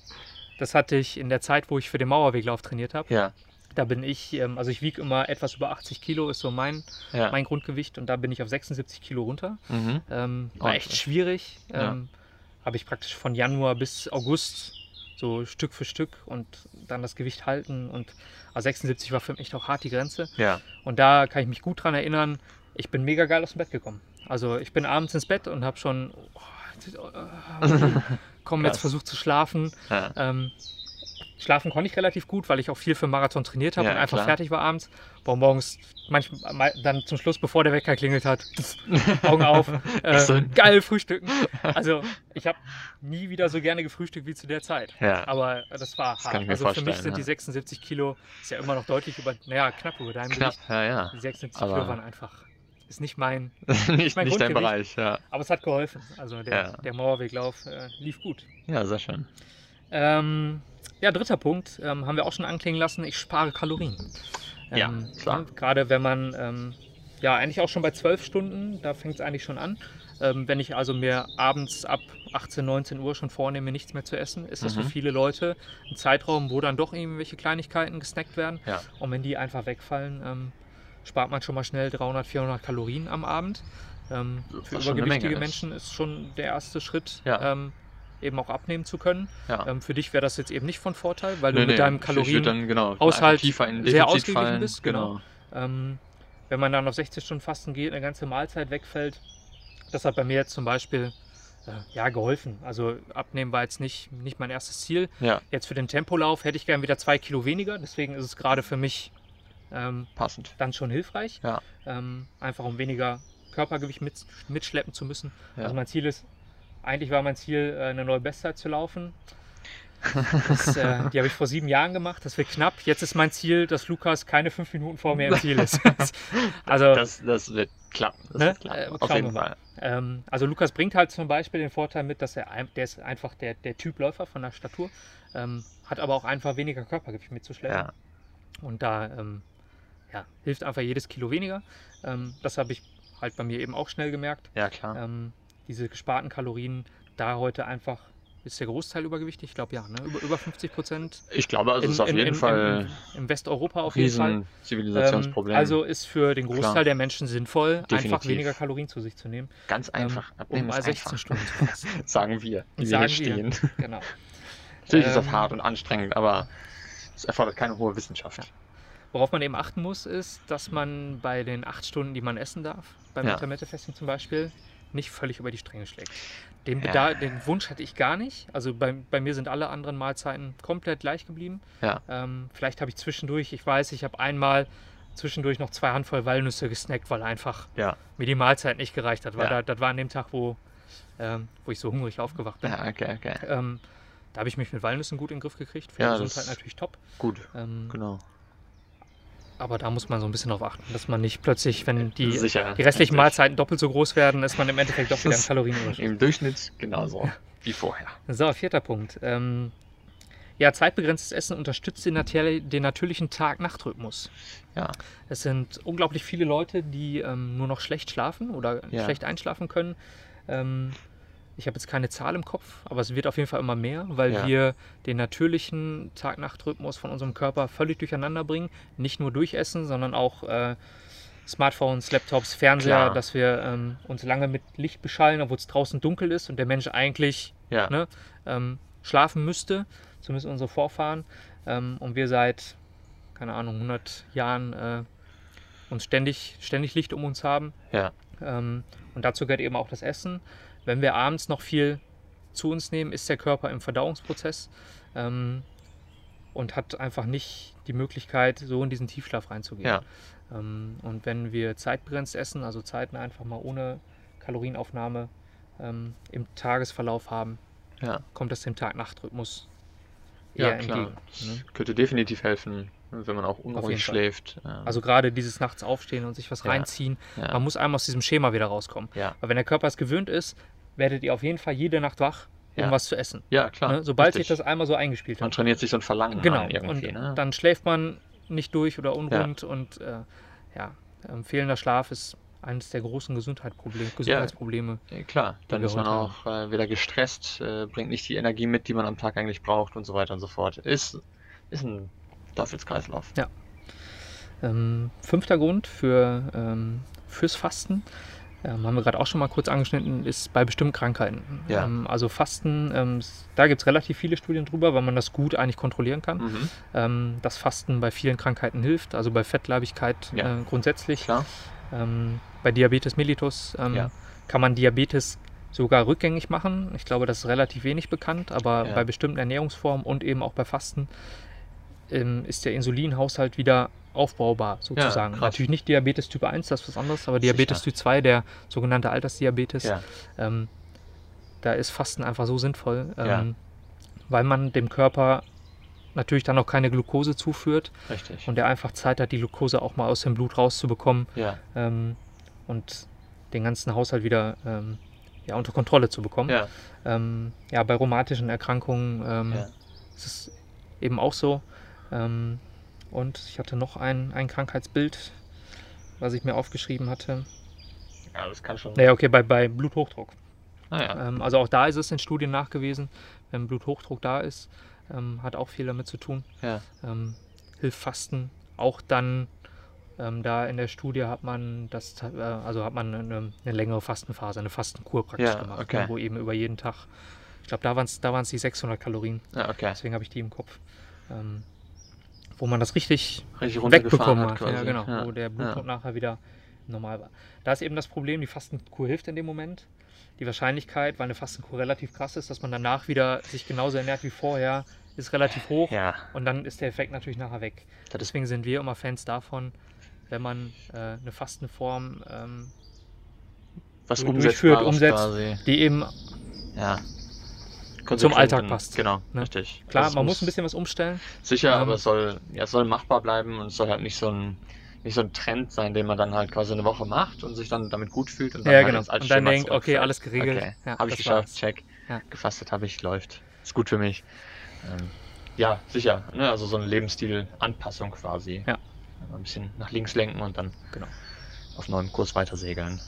das hatte ich in der Zeit, wo ich für den Mauerweglauf trainiert habe. Ja. Da bin ich, ähm, also ich wiege immer etwas über 80 Kilo, ist so mein, Ja. mein Grundgewicht und da bin ich auf 76 Kilo runter. Mhm. Ähm, war echt schwierig. Ähm, Habe ich praktisch von Januar bis August so Stück für Stück und dann das Gewicht halten. Und also 76 war für mich auch hart die Grenze. Ja. Und da kann ich mich gut dran erinnern, ich bin mega geil aus dem Bett gekommen. Also ich bin abends ins Bett und habe schon, oh, [laughs] komm, jetzt versucht zu schlafen. Ja. Ähm, schlafen konnte ich relativ gut, weil ich auch viel für Marathon trainiert habe Ja, und einfach klar. fertig war abends. War morgens manchmal mal- dann zum Schluss, bevor der Wecker klingelt hat, [laughs] Augen auf, [laughs] äh, geil frühstücken. [laughs] Also ich habe nie wieder so gerne gefrühstückt wie zu der Zeit. Ja. Aber das war Das hart. also für mich sind ja. die 76 Kilo ist ja immer noch deutlich über, naja, knapp über deinem Knapp. Gewicht. Ja, ja. Die 76 Aber- Kilo waren einfach, ist nicht mein, nicht mein nicht dein. Bereich. Ja. aber es hat geholfen. Also der, der Mauerweglauf äh, lief gut. ja, sehr schön. Ähm, ja, dritter Punkt, ähm, haben wir auch schon anklingen lassen, ich spare Kalorien. Ja, Ähm, klar. ne, Gerade wenn man, ähm, ja, eigentlich auch schon bei 12 Stunden, da fängt es eigentlich schon an. Ähm, wenn ich also mir abends ab 18, 19 Uhr schon vornehme, nichts mehr zu essen, ist das Mhm. für viele Leute ein Zeitraum, wo dann doch irgendwelche Kleinigkeiten gesnackt werden. Ja. Und wenn die einfach wegfallen, ähm, spart man schon mal schnell 300, 400 Kalorien am Abend. Ähm, für übergewichtige ist. Menschen ist schon der erste Schritt, Ja. ähm, eben auch abnehmen zu können. Ja. Ähm, für dich wäre das jetzt eben nicht von Vorteil, weil du Nee, mit nee, deinem ich- ich würd Kalorien dann, genau, sehr ausgeglichen fallen. bist, genau. Ähm, wenn man dann auf 60 Stunden Fasten geht, eine ganze Mahlzeit wegfällt, das hat bei mir jetzt zum Beispiel äh, ja, geholfen. Also abnehmen war jetzt nicht, nicht mein erstes Ziel. Ja, Jetzt für den Tempolauf hätte ich gern wieder zwei Kilo weniger, deswegen ist es gerade für mich ähm, passend. dann schon hilfreich. Ja. Ähm, einfach um weniger Körpergewicht mit, mitschleppen zu müssen. Ja. Also mein Ziel ist, eigentlich war mein Ziel, äh, eine neue Bestzeit zu laufen. Das, äh, [laughs] die habe ich vor sieben Jahren gemacht, das wird knapp. Jetzt ist mein Ziel, dass Lukas keine fünf Minuten vor mir im Ziel ist. [laughs] also, Das, das wird klappen. Das Ne? wird klappen. Äh, Auf jeden. Fall. ähm, also Lukas bringt halt zum Beispiel den Vorteil mit, dass er, der ist einfach der, der Typ Läufer von der Statur, ähm, hat aber auch einfach weniger Körpergewicht mitzuschleppen. Ja. Und da ähm, ja, hilft einfach jedes Kilo weniger. Ähm, das habe ich halt bei mir eben auch schnell gemerkt. Ja, klar. Ähm, diese gesparten Kalorien, da heute einfach ist der Großteil übergewichtig. Ich glaube ja, ne? über, über 50 Prozent. Ich glaube, also es ist auf jeden Fall in, in Westeuropa auf jeden Fall. riesen Ähm, Zivilisationsproblem. also ist für den Großteil Klar. der Menschen sinnvoll, einfach Definitiv. weniger Kalorien zu sich zu nehmen, ganz einfach. ähm, Abnehmen um mal ist 16 einfach. Stunden zu fasten. [laughs] Sagen wir, die wir Sagen hier wir. stehen. [laughs] Genau. Natürlich ist das Ähm, hart und anstrengend, aber es erfordert keine hohe Wissenschaft. Worauf man eben achten muss, ist, dass man bei den acht Stunden, die man essen darf, beim Ja. Intermittent-Fasting zum Beispiel, nicht völlig über die Stränge schlägt. Den, Ja. Den Wunsch hatte ich gar nicht. Also bei, bei mir sind alle anderen Mahlzeiten komplett gleich geblieben. Ja. Ähm, vielleicht habe ich zwischendurch, ich weiß, ich habe einmal zwischendurch noch zwei Handvoll Walnüsse gesnackt, weil einfach Ja. mir die Mahlzeit nicht gereicht hat. Weil da, das war an dem Tag, wo, ähm, wo ich so hungrig aufgewacht bin. Okay, okay. Ähm, da habe ich mich mit Walnüssen gut in den Griff gekriegt. Für Ja, Gesundheit natürlich top. Gut, Ähm, genau. Aber da muss man so ein bisschen darauf achten, dass man nicht plötzlich, wenn die, Sicher. die restlichen. Mahlzeiten doppelt so groß werden, ist man im Endeffekt doch [laughs] wieder im Kalorienüberschuss. Im Durchschnitt genauso wie vorher. So, vierter Punkt. Ähm, ja, zeitbegrenztes Essen unterstützt den, den natürlichen Tag-Nacht-Rhythmus. Ja. Es sind unglaublich viele Leute, die ähm, nur noch schlecht schlafen oder Ja. schlecht einschlafen können. Ähm, ich habe jetzt keine Zahl im Kopf, aber es wird auf jeden Fall immer mehr, weil Ja. wir den natürlichen Tag-Nacht-Rhythmus von unserem Körper völlig durcheinander bringen. Nicht nur durch Essen, sondern auch äh, Smartphones, Laptops, Fernseher, Klar. dass wir ähm, uns lange mit Licht beschallen, obwohl es draußen dunkel ist und der Mensch eigentlich Ja. ne, ähm, schlafen müsste, zumindest unsere Vorfahren. Ähm, und wir seit, keine Ahnung, 100 Jahren äh, uns ständig, ständig Licht um uns haben. Ja. Ähm, und dazu gehört eben auch das Essen. Wenn wir abends noch viel zu uns nehmen, ist der Körper im Verdauungsprozess. Ähm, und hat einfach nicht die Möglichkeit, so in diesen Tiefschlaf reinzugehen. Ja. Ähm, und wenn wir zeitbegrenzt essen, also Zeiten einfach mal ohne Kalorienaufnahme ähm, im Tagesverlauf haben, Ja. kommt das dem Tag-Nacht-Rhythmus Ja, klar. entgegen. Ne? könnte definitiv helfen, wenn man auch unruhig schläft. Ähm, Also gerade dieses nachts aufstehen und sich was Ja. reinziehen, ja. man muss einmal aus diesem Schema wieder rauskommen. ja. Weil wenn der Körper es gewöhnt ist, werdet ihr auf jeden Fall jede Nacht wach, um Ja. was zu essen. ja, klar. Ne? Sobald richtig. sich das einmal so eingespielt Man hat. trainiert sich so ein Verlangen Genau. irgendwie. und ne? dann schläft man nicht durch oder unrund und äh, ja, ähm, fehlender Schlaf ist eines der großen Gesundheitsprobleme. Gesundheitsprobleme. Ja, klar, dann ist man auch äh, wieder gestresst, äh, bringt nicht die Energie mit, die man am Tag eigentlich braucht und so weiter und so fort. Ist, ist ein Teufelskreislauf. Ähm, fünfter Grund für, ähm, fürs Fasten, ähm, haben wir gerade auch schon mal kurz angeschnitten, ist bei bestimmten Krankheiten. Ja. Ähm, also Fasten, ähm, da gibt es relativ viele Studien drüber, weil man das gut eigentlich kontrollieren kann. Mhm. Ähm, dass Fasten bei vielen Krankheiten hilft, also bei Fettleibigkeit Ja. äh, grundsätzlich. Klar. Ähm, bei Diabetes mellitus ähm, Ja. kann man Diabetes sogar rückgängig machen. Ich glaube, das ist relativ wenig bekannt, aber Ja. bei bestimmten Ernährungsformen und eben auch bei Fasten ähm, ist der Insulinhaushalt wieder aufbaubar, sozusagen. krass. Natürlich nicht Diabetes Typ 1, das ist was anderes, aber Diabetes Sicher. Typ 2, der sogenannte Altersdiabetes, Ja. ähm, da ist Fasten einfach so sinnvoll, ähm, Ja. weil man dem Körper natürlich dann auch keine Glucose zuführt Richtig. und der einfach Zeit hat, die Glucose auch mal aus dem Blut rauszubekommen ja. ähm, und den ganzen Haushalt wieder ähm, ja, unter Kontrolle zu bekommen. Ja. Ähm, ja, bei rheumatischen Erkrankungen ähm, Ja. ist es eben auch so. Ähm, und ich hatte noch ein, ein Krankheitsbild, was ich mir aufgeschrieben hatte. ja, das kann schon. Naja, okay, bei, bei Bluthochdruck. Naja. Ähm, also auch da ist es in Studien nachgewiesen, wenn Bluthochdruck da ist, ähm, hat auch viel damit zu tun. Ja. Ähm, hilft Fasten. Auch dann, ähm, da in der Studie hat man das, äh, also hat man eine, eine längere Fastenphase, eine Fastenkur praktisch Ja, gemacht, okay. ne, wo eben über jeden Tag, ich glaube, da waren es da waren's die 600 Kalorien, ja, okay. deswegen habe ich die im Kopf. Ähm, wo man das richtig Richtig wegbekommen hat hat, genau, wo der Blutdruck nachher wieder normal war. Da ist eben das Problem, die Fastenkur hilft in dem Moment. Die Wahrscheinlichkeit, weil eine Fastenkur relativ krass ist, dass man danach wieder sich genauso ernährt wie vorher, ist relativ hoch Ja, und dann ist der Effekt natürlich nachher weg. Deswegen sind wir immer Fans davon, wenn man äh, eine Fastenform, ähm, was du- durchführt, umsetzt. quasi. die eben, Ja. Zum Alltag passt, Genau, ne? richtig. klar, Also man muss ein bisschen was umstellen. Sicher, ähm, aber es soll, ja, es soll machbar bleiben und es soll halt nicht so ein nicht so ein Trend sein, den man dann halt quasi eine Woche macht und sich dann damit gut fühlt und dann Ja, halt genau. alte Und dann denkt, okay, alles geregelt. Okay, Ja, habe ich geschafft, war's. check. Ja. Gefastet habe ich, läuft. Ist gut für mich. Ähm, ja, sicher. Ne? Also so eine Lebensstil-Anpassung quasi. Ja. Ein bisschen nach links lenken und dann Genau. auf neuem Kurs weiter segeln.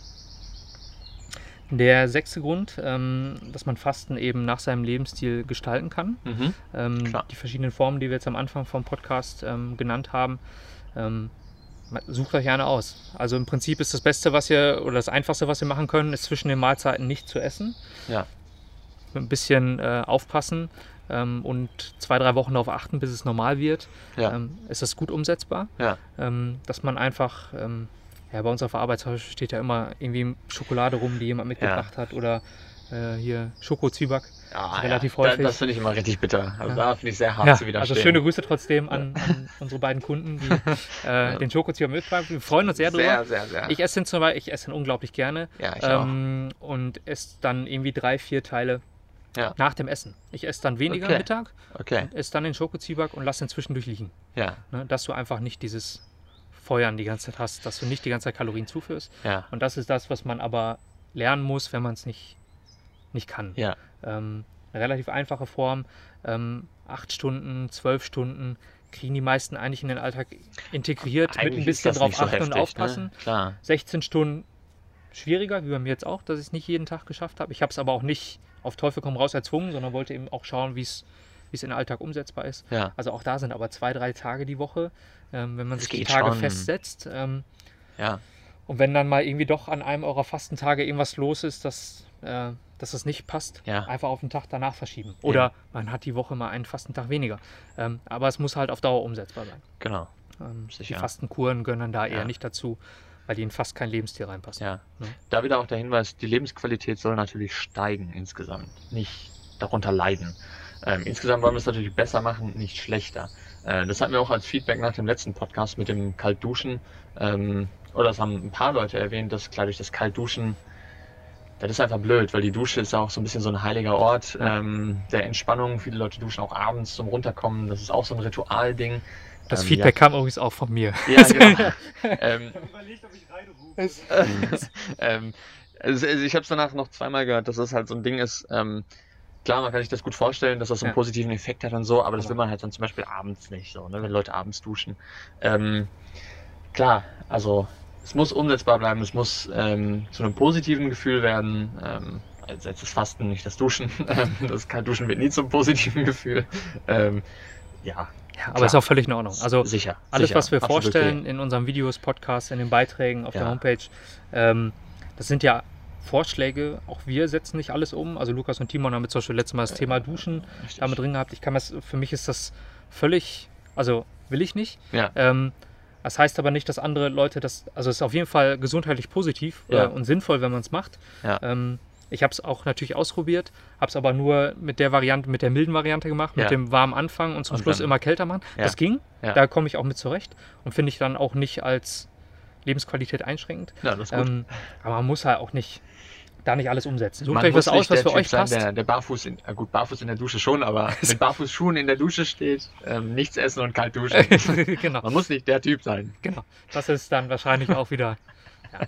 Der sechste Grund, ähm, dass man Fasten eben nach seinem Lebensstil gestalten kann. Mhm. Ähm, die verschiedenen Formen, die wir jetzt am Anfang vom Podcast ähm, genannt haben, ähm, sucht euch eine aus. Also im Prinzip ist das Beste, was ihr oder das Einfachste, was wir machen können, ist zwischen den Mahlzeiten nicht zu essen. Ja. Ein bisschen äh, aufpassen ähm, und zwei, drei Wochen darauf achten, bis es normal wird. Ja. Ähm, ist das gut umsetzbar? Ja. Ähm, dass man einfach, ähm, ja, bei uns auf der Arbeit steht ja immer irgendwie Schokolade rum, die jemand mitgebracht hat oder äh, hier Schokozwieback. Ja, relativ ja. häufig. Da, das finde ich immer richtig bitter. Also Ja. da finde ich sehr hart Ja, zu widerstehen. also schöne Grüße trotzdem an, an [laughs] unsere beiden Kunden, die äh, den Schokozwieback mitbringen. Wir freuen uns sehr drüber. Sehr, sehr, sehr. Ich esse den zum Beispiel, ich esse den unglaublich gerne ja, ich auch. ähm, und esse dann irgendwie drei, vier Teile Ja. nach dem Essen. Ich esse dann weniger Okay. am Mittag, Okay, esse dann den Schokozwieback und lasse den zwischendurch liegen. ja, Ne? Dass du einfach nicht dieses Feuern die ganze Zeit hast, dass du nicht die ganze Zeit Kalorien zuführst. ja, Und das ist das, was man aber lernen muss, wenn man es nicht, nicht kann. ja, Ähm, eine relativ einfache Form. Ähm, acht Stunden, zwölf Stunden kriegen die meisten eigentlich in den Alltag integriert, mit Eigentlich ein ist bisschen das drauf so achten und heftig, aufpassen. Ne? Klar, 16 Stunden schwieriger, wie bei mir jetzt auch, dass ich es nicht jeden Tag geschafft habe. Ich habe es aber auch nicht auf Teufel komm raus erzwungen, sondern wollte eben auch schauen, wie es wie es in den Alltag umsetzbar ist. ja, Also auch da sind aber zwei, drei Tage die Woche, ähm, wenn man Das sich die Tage schon. festsetzt. Ähm, ja, und wenn dann mal irgendwie doch an einem eurer Fastentage irgendwas los ist, dass, äh, dass es nicht passt, Ja. einfach auf den Tag danach verschieben. Oder man hat die Woche mal einen Fastentag weniger. Ähm, aber es muss halt auf Dauer umsetzbar sein. genau, Ähm, die. Fastenkuren dann da eher Ja. nicht dazu, weil die in fast kein Lebensstil reinpassen. ja. Ne? Da wieder auch der Hinweis, die Lebensqualität soll natürlich steigen insgesamt, nicht darunter leiden. Ähm, insgesamt wollen wir es natürlich besser machen, nicht schlechter. Äh, das hatten wir auch als Feedback nach dem letzten Podcast mit dem Kaltduschen. Ähm, oder das haben ein paar Leute erwähnt, dass klar durch das Kaltduschen, das ist einfach blöd, weil die Dusche ist auch so ein bisschen so ein heiliger Ort ähm, der Entspannung. Viele Leute duschen auch abends zum Runterkommen. Das ist auch so ein Ritualding. Das Ähm, Feedback kam übrigens auch von mir. Ja, genau. [laughs] ähm, überlegt, ob ich reinrufe. [laughs] ähm, also also ich habe es danach noch zweimal gehört, dass das halt so ein Ding ist. Ähm, klar, man kann sich das gut vorstellen, dass das so einen Ja. positiven Effekt hat und so, aber das will man halt dann zum Beispiel abends nicht, so, ne, wenn Leute abends duschen. Ähm, klar, also es muss umsetzbar bleiben, es muss ähm, zu einem positiven Gefühl werden. Ähm, als, als das Fasten, nicht das Duschen. [laughs] Ähm, das Duschen wird nie zum positiven Gefühl. Ähm, ja, Ja, aber Klar. ist auch völlig in Ordnung. Also sicher. alles, sicher, was wir vorstellen okay. in unseren Videos, Podcasts, in den Beiträgen auf der Ja. Homepage, ähm, das sind ja Vorschläge. Auch wir setzen nicht alles um. Also Lukas und Timon haben jetzt zum Beispiel letztes Mal das Thema Duschen Richtig. damit drin gehabt. Ich kann das, für mich ist das völlig, also will ich nicht. Ja. Ähm, das heißt aber nicht, dass andere Leute das, also es ist auf jeden Fall gesundheitlich positiv Ja. äh, und sinnvoll, wenn man es macht. Ja. Ähm, ich habe es auch natürlich ausprobiert, habe es aber nur mit der Variante, mit der milden Variante gemacht, mit Ja. dem warmen Anfang und zum Und Schluss immer kälter machen. Ja. Das ging, Ja. da komme ich auch mit zurecht und finde ich dann auch nicht als Lebensqualität einschränkend. Ja, das ist gut. Ähm, aber man muss halt auch nicht da nicht alles umsetzen. Sucht Man euch was muss nicht aus, was der für Typ euch sein, passt. Der, der barfuß in, äh gut, barfuß in der Dusche schon, aber [laughs] mit Barfußschuhen in der Dusche steht, ähm, nichts essen und kalt duschen. [laughs] genau, Man muss nicht der Typ sein. genau. Das ist dann wahrscheinlich auch wieder ja,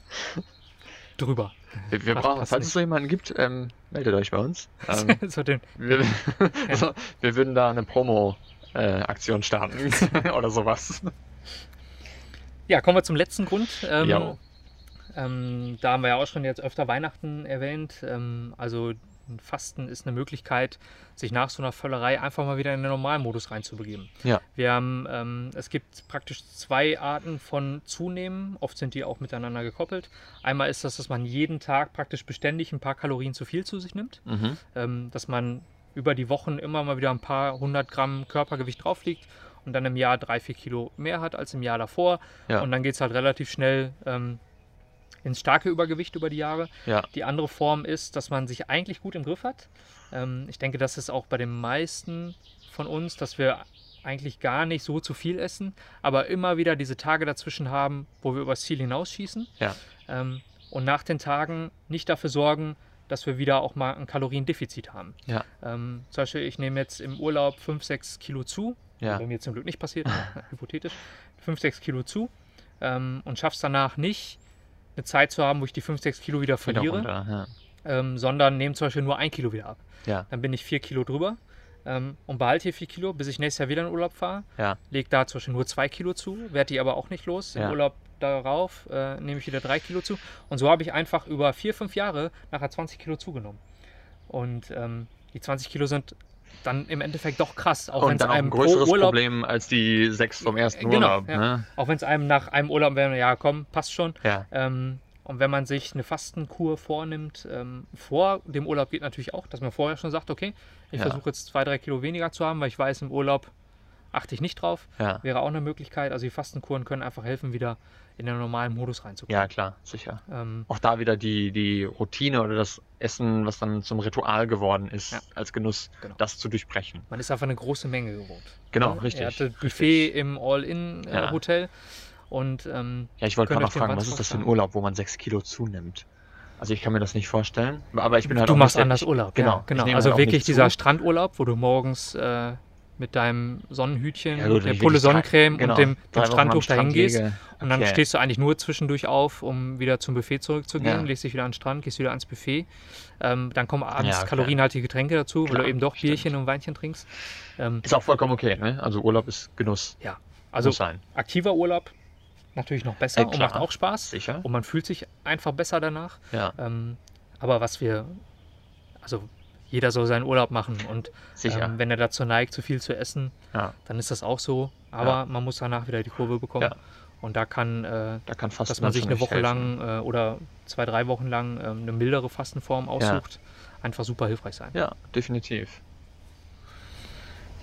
drüber. Wir, wir brauchen, falls nicht. es so jemanden gibt, ähm, meldet euch bei uns. [laughs] Ähm, so den, wir, also, wir würden da eine Promo-Aktion starten oder sowas. Ja, kommen wir zum letzten Grund. Ähm. Ähm, da haben wir ja auch schon jetzt öfter Weihnachten erwähnt. Ähm, also Fasten ist eine Möglichkeit, sich nach so einer Völlerei einfach mal wieder in den Normalmodus reinzubegeben. Ja. Wir haben, ähm, es gibt praktisch zwei Arten von Zunehmen. Oft sind die auch miteinander gekoppelt. Einmal ist das, dass man jeden Tag praktisch beständig ein paar Kalorien zu viel zu sich nimmt. Mhm. Ähm, dass man über die Wochen immer mal wieder ein paar hundert Gramm Körpergewicht drauf liegt und dann im Jahr drei, vier Kilo mehr hat als im Jahr davor. Ja. Und dann geht es halt relativ schnell ähm, ins starke Übergewicht über die Jahre. Ja. Die andere Form ist, dass man sich eigentlich gut im Griff hat. Ähm, ich denke, das ist auch bei den meisten von uns, dass wir eigentlich gar nicht so zu viel essen, aber immer wieder diese Tage dazwischen haben, wo wir übers Ziel hinausschießen. Ja. Ähm, und nach den Tagen nicht dafür sorgen, dass wir wieder auch mal ein Kaloriendefizit haben. Ja. Ähm, zum Beispiel, ich nehme jetzt im Urlaub 5, 6 Kilo zu. Ja. Bei mir zum Glück nicht passiert, [laughs] [laughs] hypothetisch. 5, 6 Kilo zu ähm, und schaff's danach nicht, eine Zeit zu haben, wo ich die 5, 6 Kilo wieder Wieder verliere, runter, ähm, sondern nehme zum Beispiel nur ein Kilo wieder ab. Ja. Dann bin ich 4 Kilo drüber ähm, und behalte hier 4 Kilo, bis ich nächstes Jahr wieder in Urlaub fahre. Ja. Lege da zum Beispiel nur 2 Kilo zu, werde die aber auch nicht los. Im Ja. Urlaub darauf äh, nehme ich wieder 3 Kilo zu. Und so habe ich einfach über 4, 5 Jahre nachher 20 Kilo zugenommen. Und ähm, die 20 Kilo sind dann im Endeffekt doch krass, auch Und es dann auch ein einem pro größeres Urlaub Problem als die sechs vom ersten Genau, Urlaub. ja. Ne? Auch wenn es einem nach einem Urlaub wäre, ja komm, passt schon. Ja. Ähm, und wenn man sich eine Fastenkur vornimmt, ähm, vor dem Urlaub geht natürlich auch, dass man vorher schon sagt, okay, ich Ja. versuche jetzt zwei, drei Kilo weniger zu haben, weil ich weiß, im Urlaub achte ich nicht drauf. Ja. Wäre auch eine Möglichkeit. Also die Fastenkuren können einfach helfen, wieder in den normalen Modus reinzukommen. ja, klar, sicher. Ähm, Auch da wieder die, die Routine oder das Essen, was dann zum Ritual geworden ist, Ja. als Genuss, Genau. das zu durchbrechen. man ist einfach eine große Menge gewohnt. Genau, Ja, richtig. Er hatte Buffet im Ja. All-In-Hotel und ähm, Ja, ich wollte gerade noch fragen, was ist das für ein? Urlaub, wo man sechs Kilo zunimmt? Also ich kann mir das nicht vorstellen. Aber ich bin halt du machst anders Urlaub. Genau. ja, genau. Also halt wirklich dieser. Strandurlaub, wo du morgens äh, mit deinem Sonnenhütchen, Ja, gut, der Pulle Sonnencreme genau, und dem, dem Strandtuch dahin gehst. Und dann stehst du eigentlich nur zwischendurch auf, um wieder zum Buffet zurückzugehen, Ja. legst dich wieder an den Strand, gehst wieder ans Buffet. Ähm, dann kommen abends Ja, okay. kalorienhaltige Getränke dazu, weil Klar, du eben doch stimmt. Bierchen und Weinchen trinkst. Ähm, Ist auch vollkommen okay, ne? Also Urlaub ist Genuss. also Muss sein. aktiver Urlaub natürlich noch besser Ja, und macht auch Spaß. Sicher? Und man fühlt sich einfach besser danach. Ja, Ähm, aber was wir, also jeder soll seinen Urlaub machen und ähm, wenn er dazu neigt, zu viel zu essen, ja, dann ist das auch so. Aber Ja. man muss danach wieder die Kurve bekommen. Ja. Und da kann, äh, da kann fast dass man sich eine Woche lang äh, oder zwei, drei Wochen lang ähm, eine mildere Fastenform aussucht, einfach super hilfreich sein. Ja, definitiv.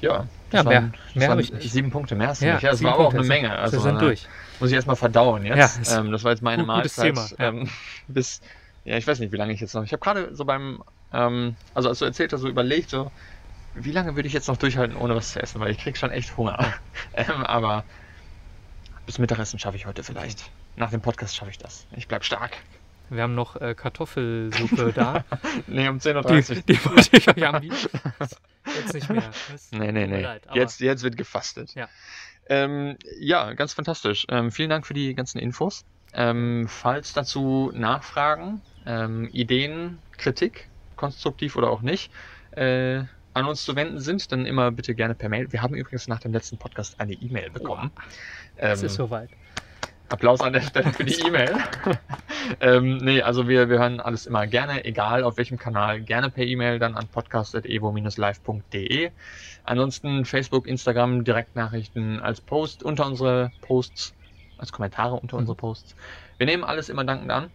Ja, Ja, mehr- waren, mehr waren hab ich nicht. sieben Punkte mehr. hast du nicht. Ja, das war aber auch eine Menge. Also wir sind ne, durch. Muss ich erstmal verdauen jetzt. Ja, ähm, das war jetzt meine gut- gutes Mahlzeit. Thema, ja. Ähm, [laughs] bis, ja, ich weiß nicht, wie lange ich jetzt noch. Ich habe gerade so beim, ähm, also als du erzählt hast, so überlegt, so, wie lange würde ich jetzt noch durchhalten, ohne was zu essen? Weil ich krieg schon echt Hunger. [laughs] ähm, aber bis Mittagessen schaffe ich heute vielleicht. Nach dem Podcast schaffe ich das. Ich bleib stark. Wir haben noch äh, Kartoffelsuppe [laughs] da. Nee, um 10.30 Die, Uhr. die wollte ich euch anbieten. Jetzt nicht mehr. Das [laughs] Nee, nee, nee. leid, jetzt, jetzt wird gefastet. Ja. Ähm, ja, ganz fantastisch. Ähm, vielen Dank für die ganzen Infos. Ähm, falls dazu Nachfragen, ähm, Ideen, Kritik, konstruktiv oder auch nicht, äh, an uns zu wenden sind, dann immer bitte gerne per Mail. Wir haben übrigens nach dem letzten Podcast eine E-Mail bekommen. Es Ähm, ist soweit. Applaus an der Stelle für die [laughs] E-Mail. ähm, nee, also wir, wir hören alles immer gerne, egal auf welchem Kanal, gerne per E-Mail dann an podcast.evo-live.de. Ansonsten Facebook, Instagram, Direktnachrichten als Post unter unsere Posts, als Kommentare unter Mhm. unsere Posts. Wir nehmen alles immer dankend an.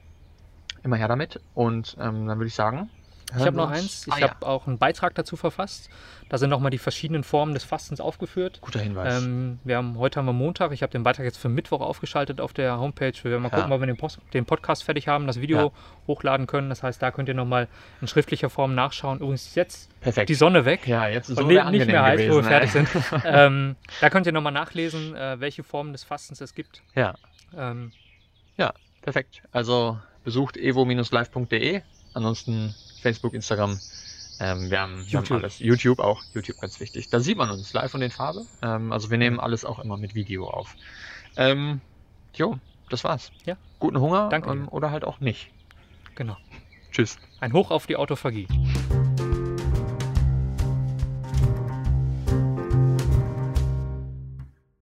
Immer her damit. Und ähm, dann würde ich sagen. Ich habe noch eins. Ich Ah, ja. habe auch einen Beitrag dazu verfasst. Da sind nochmal die verschiedenen Formen des Fastens aufgeführt. Guter Hinweis. Ähm, wir haben, heute haben wir Montag. Ich habe den Beitrag jetzt für Mittwoch aufgeschaltet auf der Homepage. Wir werden mal Ja. gucken, ob wir den, Post, den Podcast fertig haben, das Video Ja. hochladen können. Das heißt, da könnt ihr nochmal in schriftlicher Form nachschauen. Übrigens ist jetzt Perfekt. die Sonne weg. ja, jetzt ist ne- sehr nicht mehr heiß, angenehm wo wir gewesen, fertig ey. sind. [laughs] ähm, da könnt ihr nochmal nachlesen, äh, welche Formen des Fastens es gibt. Ja. Ähm, Perfekt. Also besucht evo-live.de. Ansonsten Facebook, Instagram. Ähm, wir, haben, wir haben YouTube. alles. YouTube auch. YouTube ganz wichtig. Da sieht man uns live und in Farbe. Ähm, also wir nehmen alles auch immer mit Video auf. Ähm, jo, das war's. Ja. Guten Hunger Danke ähm, oder halt auch nicht. genau. Tschüss. Ein Hoch auf die Autophagie.